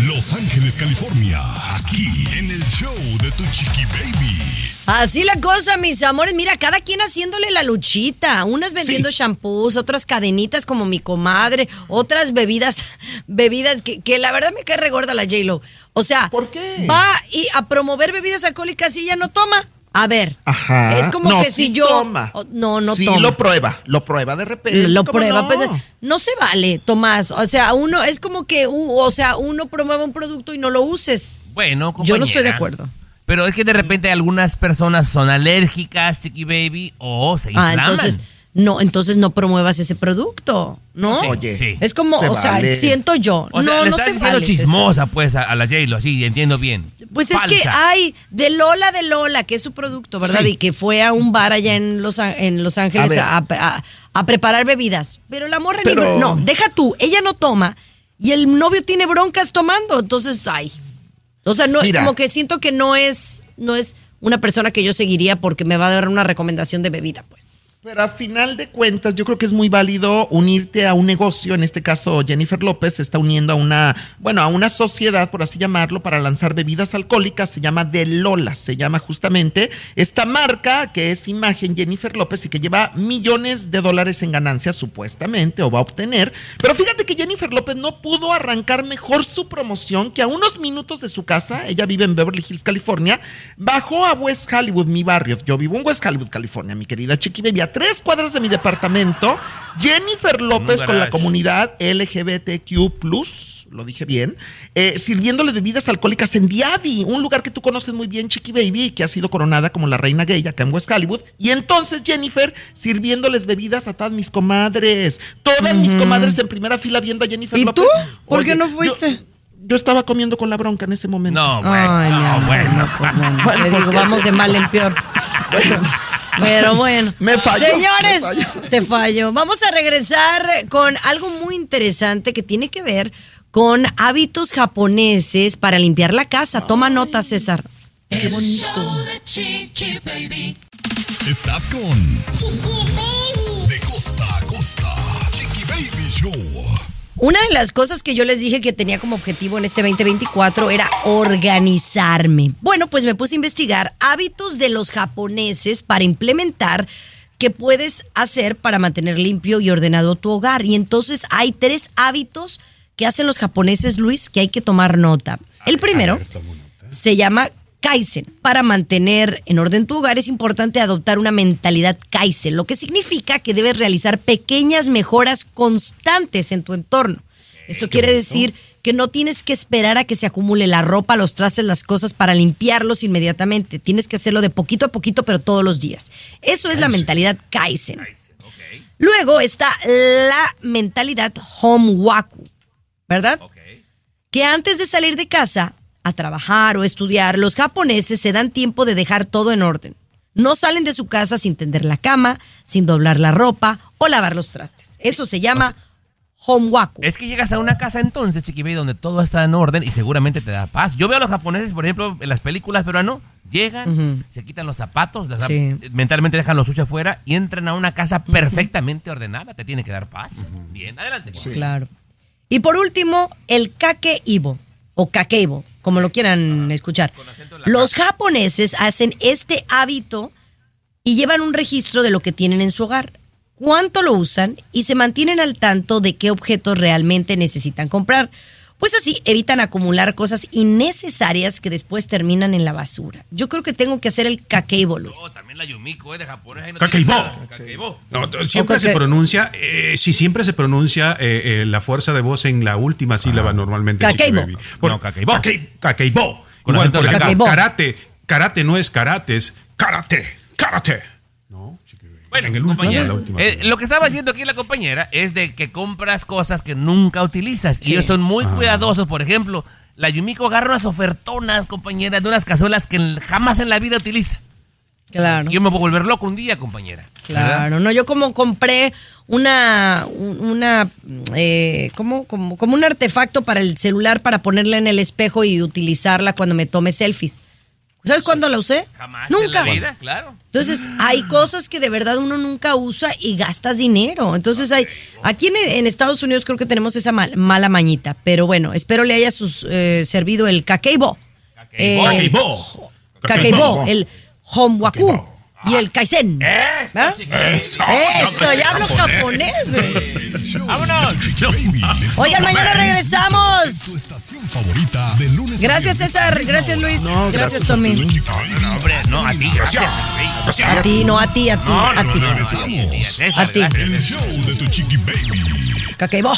Los Ángeles, California, aquí en el show de Tu Chiqui Baby. Así la cosa, mis amores. Mira, cada quien haciéndole la luchita. Unas vendiendo Sí. shampoos, otras cadenitas como mi comadre, otras bebidas, bebidas que, que la verdad me cae regorda la J-Lo. O sea, ¿Por qué? va y a promover bebidas alcohólicas y ella no toma. A ver, Ajá. es como No, que sí si yo... toma. no, no sí toma. lo prueba, lo prueba de repente. lo ¿cómo prueba, no? pero no se vale, Tomás. O sea, uno es como que, u- o sea, uno promueve un producto y no lo uses. Bueno, Yo compañera. no estoy de acuerdo. Pero es que de repente algunas personas son alérgicas, chiqui baby, o se Ah, inflaman. entonces no, entonces no promuevas ese producto, ¿no? Sí, Oye, sí. Es como, Se o sea, siento yo. O sea, no, le no estás se diciendo vale. Chismosa, pues, a, a la J-Lo, así, entiendo bien. Pues es que hay de Lola de Lola, que es su producto, ¿verdad? Sí. Y que fue a un bar allá en Los, en Los Ángeles A a, a- a preparar bebidas. Pero la morra ni- Pero- no, deja tú, ella no toma y el novio tiene broncas tomando, entonces, ay. O sea, no, Mira. como que siento que no es, no es una persona que yo seguiría porque me va a dar una recomendación de bebida, pues. Pero a final de cuentas, yo creo que es muy válido unirte a un negocio. En este caso, Jennifer López se está uniendo a una, bueno, a una sociedad, por así llamarlo, para lanzar bebidas alcohólicas. Se llama De Lola, se llama justamente esta marca que es imagen Jennifer López y que lleva millones de dólares en ganancias, supuestamente, o va a obtener. Pero fíjate que Jennifer López no pudo arrancar mejor su promoción que a unos minutos de su casa. Ella vive en Beverly Hills, California. Bajó a West Hollywood, mi barrio. Yo vivo en West Hollywood, California, mi querida Chiqui Baby. Tres cuadras de mi departamento, Jennifer López con la comunidad LGBTQ, lo dije bien, eh, sirviéndole bebidas alcohólicas en Diaby, un lugar que tú conoces muy bien, Chiqui Baby, que ha sido coronada como la reina gay acá en West Hollywood. Y entonces Jennifer sirviéndoles bebidas a todas mis comadres. Todas mis comadres en primera fila viendo a Jennifer ¿Y López. tú? ¿Por Oye, qué no fuiste? Yo, estaba comiendo con la bronca en ese momento. No, bueno, Ay, no, bueno. no, pues, bueno, Bueno, pues digo, vamos de mal en peor. Pero bueno. Me falló, Señores, me falló. te fallo. Vamos a regresar con algo muy interesante que tiene que ver con hábitos japoneses para limpiar la casa. Toma nota, César. El show de Chiqui Baby. Estás con De costa a costa. Chiqui Baby Show. Una de las cosas que yo les dije que tenía como objetivo en este 2024 era organizarme. Bueno, pues me puse a investigar hábitos de los japoneses para implementar que puedes hacer para mantener limpio y ordenado tu hogar. Y entonces hay tres hábitos que hacen los japoneses, Luis, que hay que tomar nota. El primero se llama Kaizen. Para mantener en orden tu hogar es importante adoptar una mentalidad Kaizen, lo que significa que debes realizar pequeñas mejoras constantes en tu entorno. Esto quiere decir que no tienes que esperar a que se acumule la ropa, los trastes, las cosas para limpiarlos inmediatamente. Tienes que hacerlo de poquito a poquito, pero todos los días. Eso es la mentalidad Kaizen. Luego está la mentalidad Homewaku, ¿verdad? que antes de salir de casa a trabajar o estudiar, los japoneses se dan tiempo de dejar todo en orden. No salen de su casa sin tender la cama, sin doblar la ropa o lavar los trastes. Eso se llama homewaku. Es que llegas a una casa entonces, Chiqui Baby, donde todo está en orden y seguramente te da paz. Yo veo a los japoneses, por ejemplo, en las películas peruanas, llegan, se quitan los zapatos, las- Sí. mentalmente dejan los sucios afuera y entran a una casa perfectamente ordenada. Te tiene que dar paz. Bien, adelante. Claro. Y por último, el kakeibo o kakeibo, como lo quieran escuchar. Los japoneses hacen este hábito y llevan un registro de lo que tienen en su hogar, cuánto lo usan y se mantienen al tanto de qué objetos realmente necesitan comprar. Pues así evitan acumular cosas innecesarias que después terminan en la basura. Yo creo que tengo que hacer el kakeibo, Luis. También la Yumiko es de japonés. ahí no Kakeibo. Kakeibo. No, t- siempre se pronuncia, eh, sí, siempre se pronuncia eh, eh, la fuerza de voz en la última sílaba normalmente. Kakeibo. Por- No, kakeibo. Kakei- Kakeibo. Con Igual por karate. Karate no es karate, es karate. Karate. Bueno, en el último, compañera, la última eh, lo que estaba haciendo aquí la compañera es de que compras cosas que nunca utilizas. Y ellos son muy cuidadosos. Por ejemplo, la Yumiko agarra unas ofertonas, compañera, de unas cazuelas que jamás en la vida utiliza. Claro. Y yo me voy a volver loco un día, compañera. ¿verdad? Claro, no, yo como compré una, un- una, eh, como, como, como un artefacto para el celular para ponerla en el espejo y utilizarla cuando me tome selfies. ¿Sabes cuándo la usé? Jamás Nunca. en la vida, claro. Entonces, hay cosas que de verdad uno nunca usa y gastas dinero. Entonces, hay aquí en, en Estados Unidos creo que tenemos esa mal- mala mañita. Pero bueno, espero le haya sus, eh, servido el Kakeibo. Eh, Kakeibo. Kakeibo, el Homwaku y el Kaizen. Eso. Eso, Eso, ya hablo japonés. show Vámonos. Oigan, mañana Tu regresamos. estación favorita de lunes a Gracias, César. Gracias. Luis. No, Gracias, Tommy. No, hombre, no, a ti, gracias. A ti, no a ti, a ti, No, a ti. Regresamos. A ti. El show de tu Chiqui Baby. Kakeibo.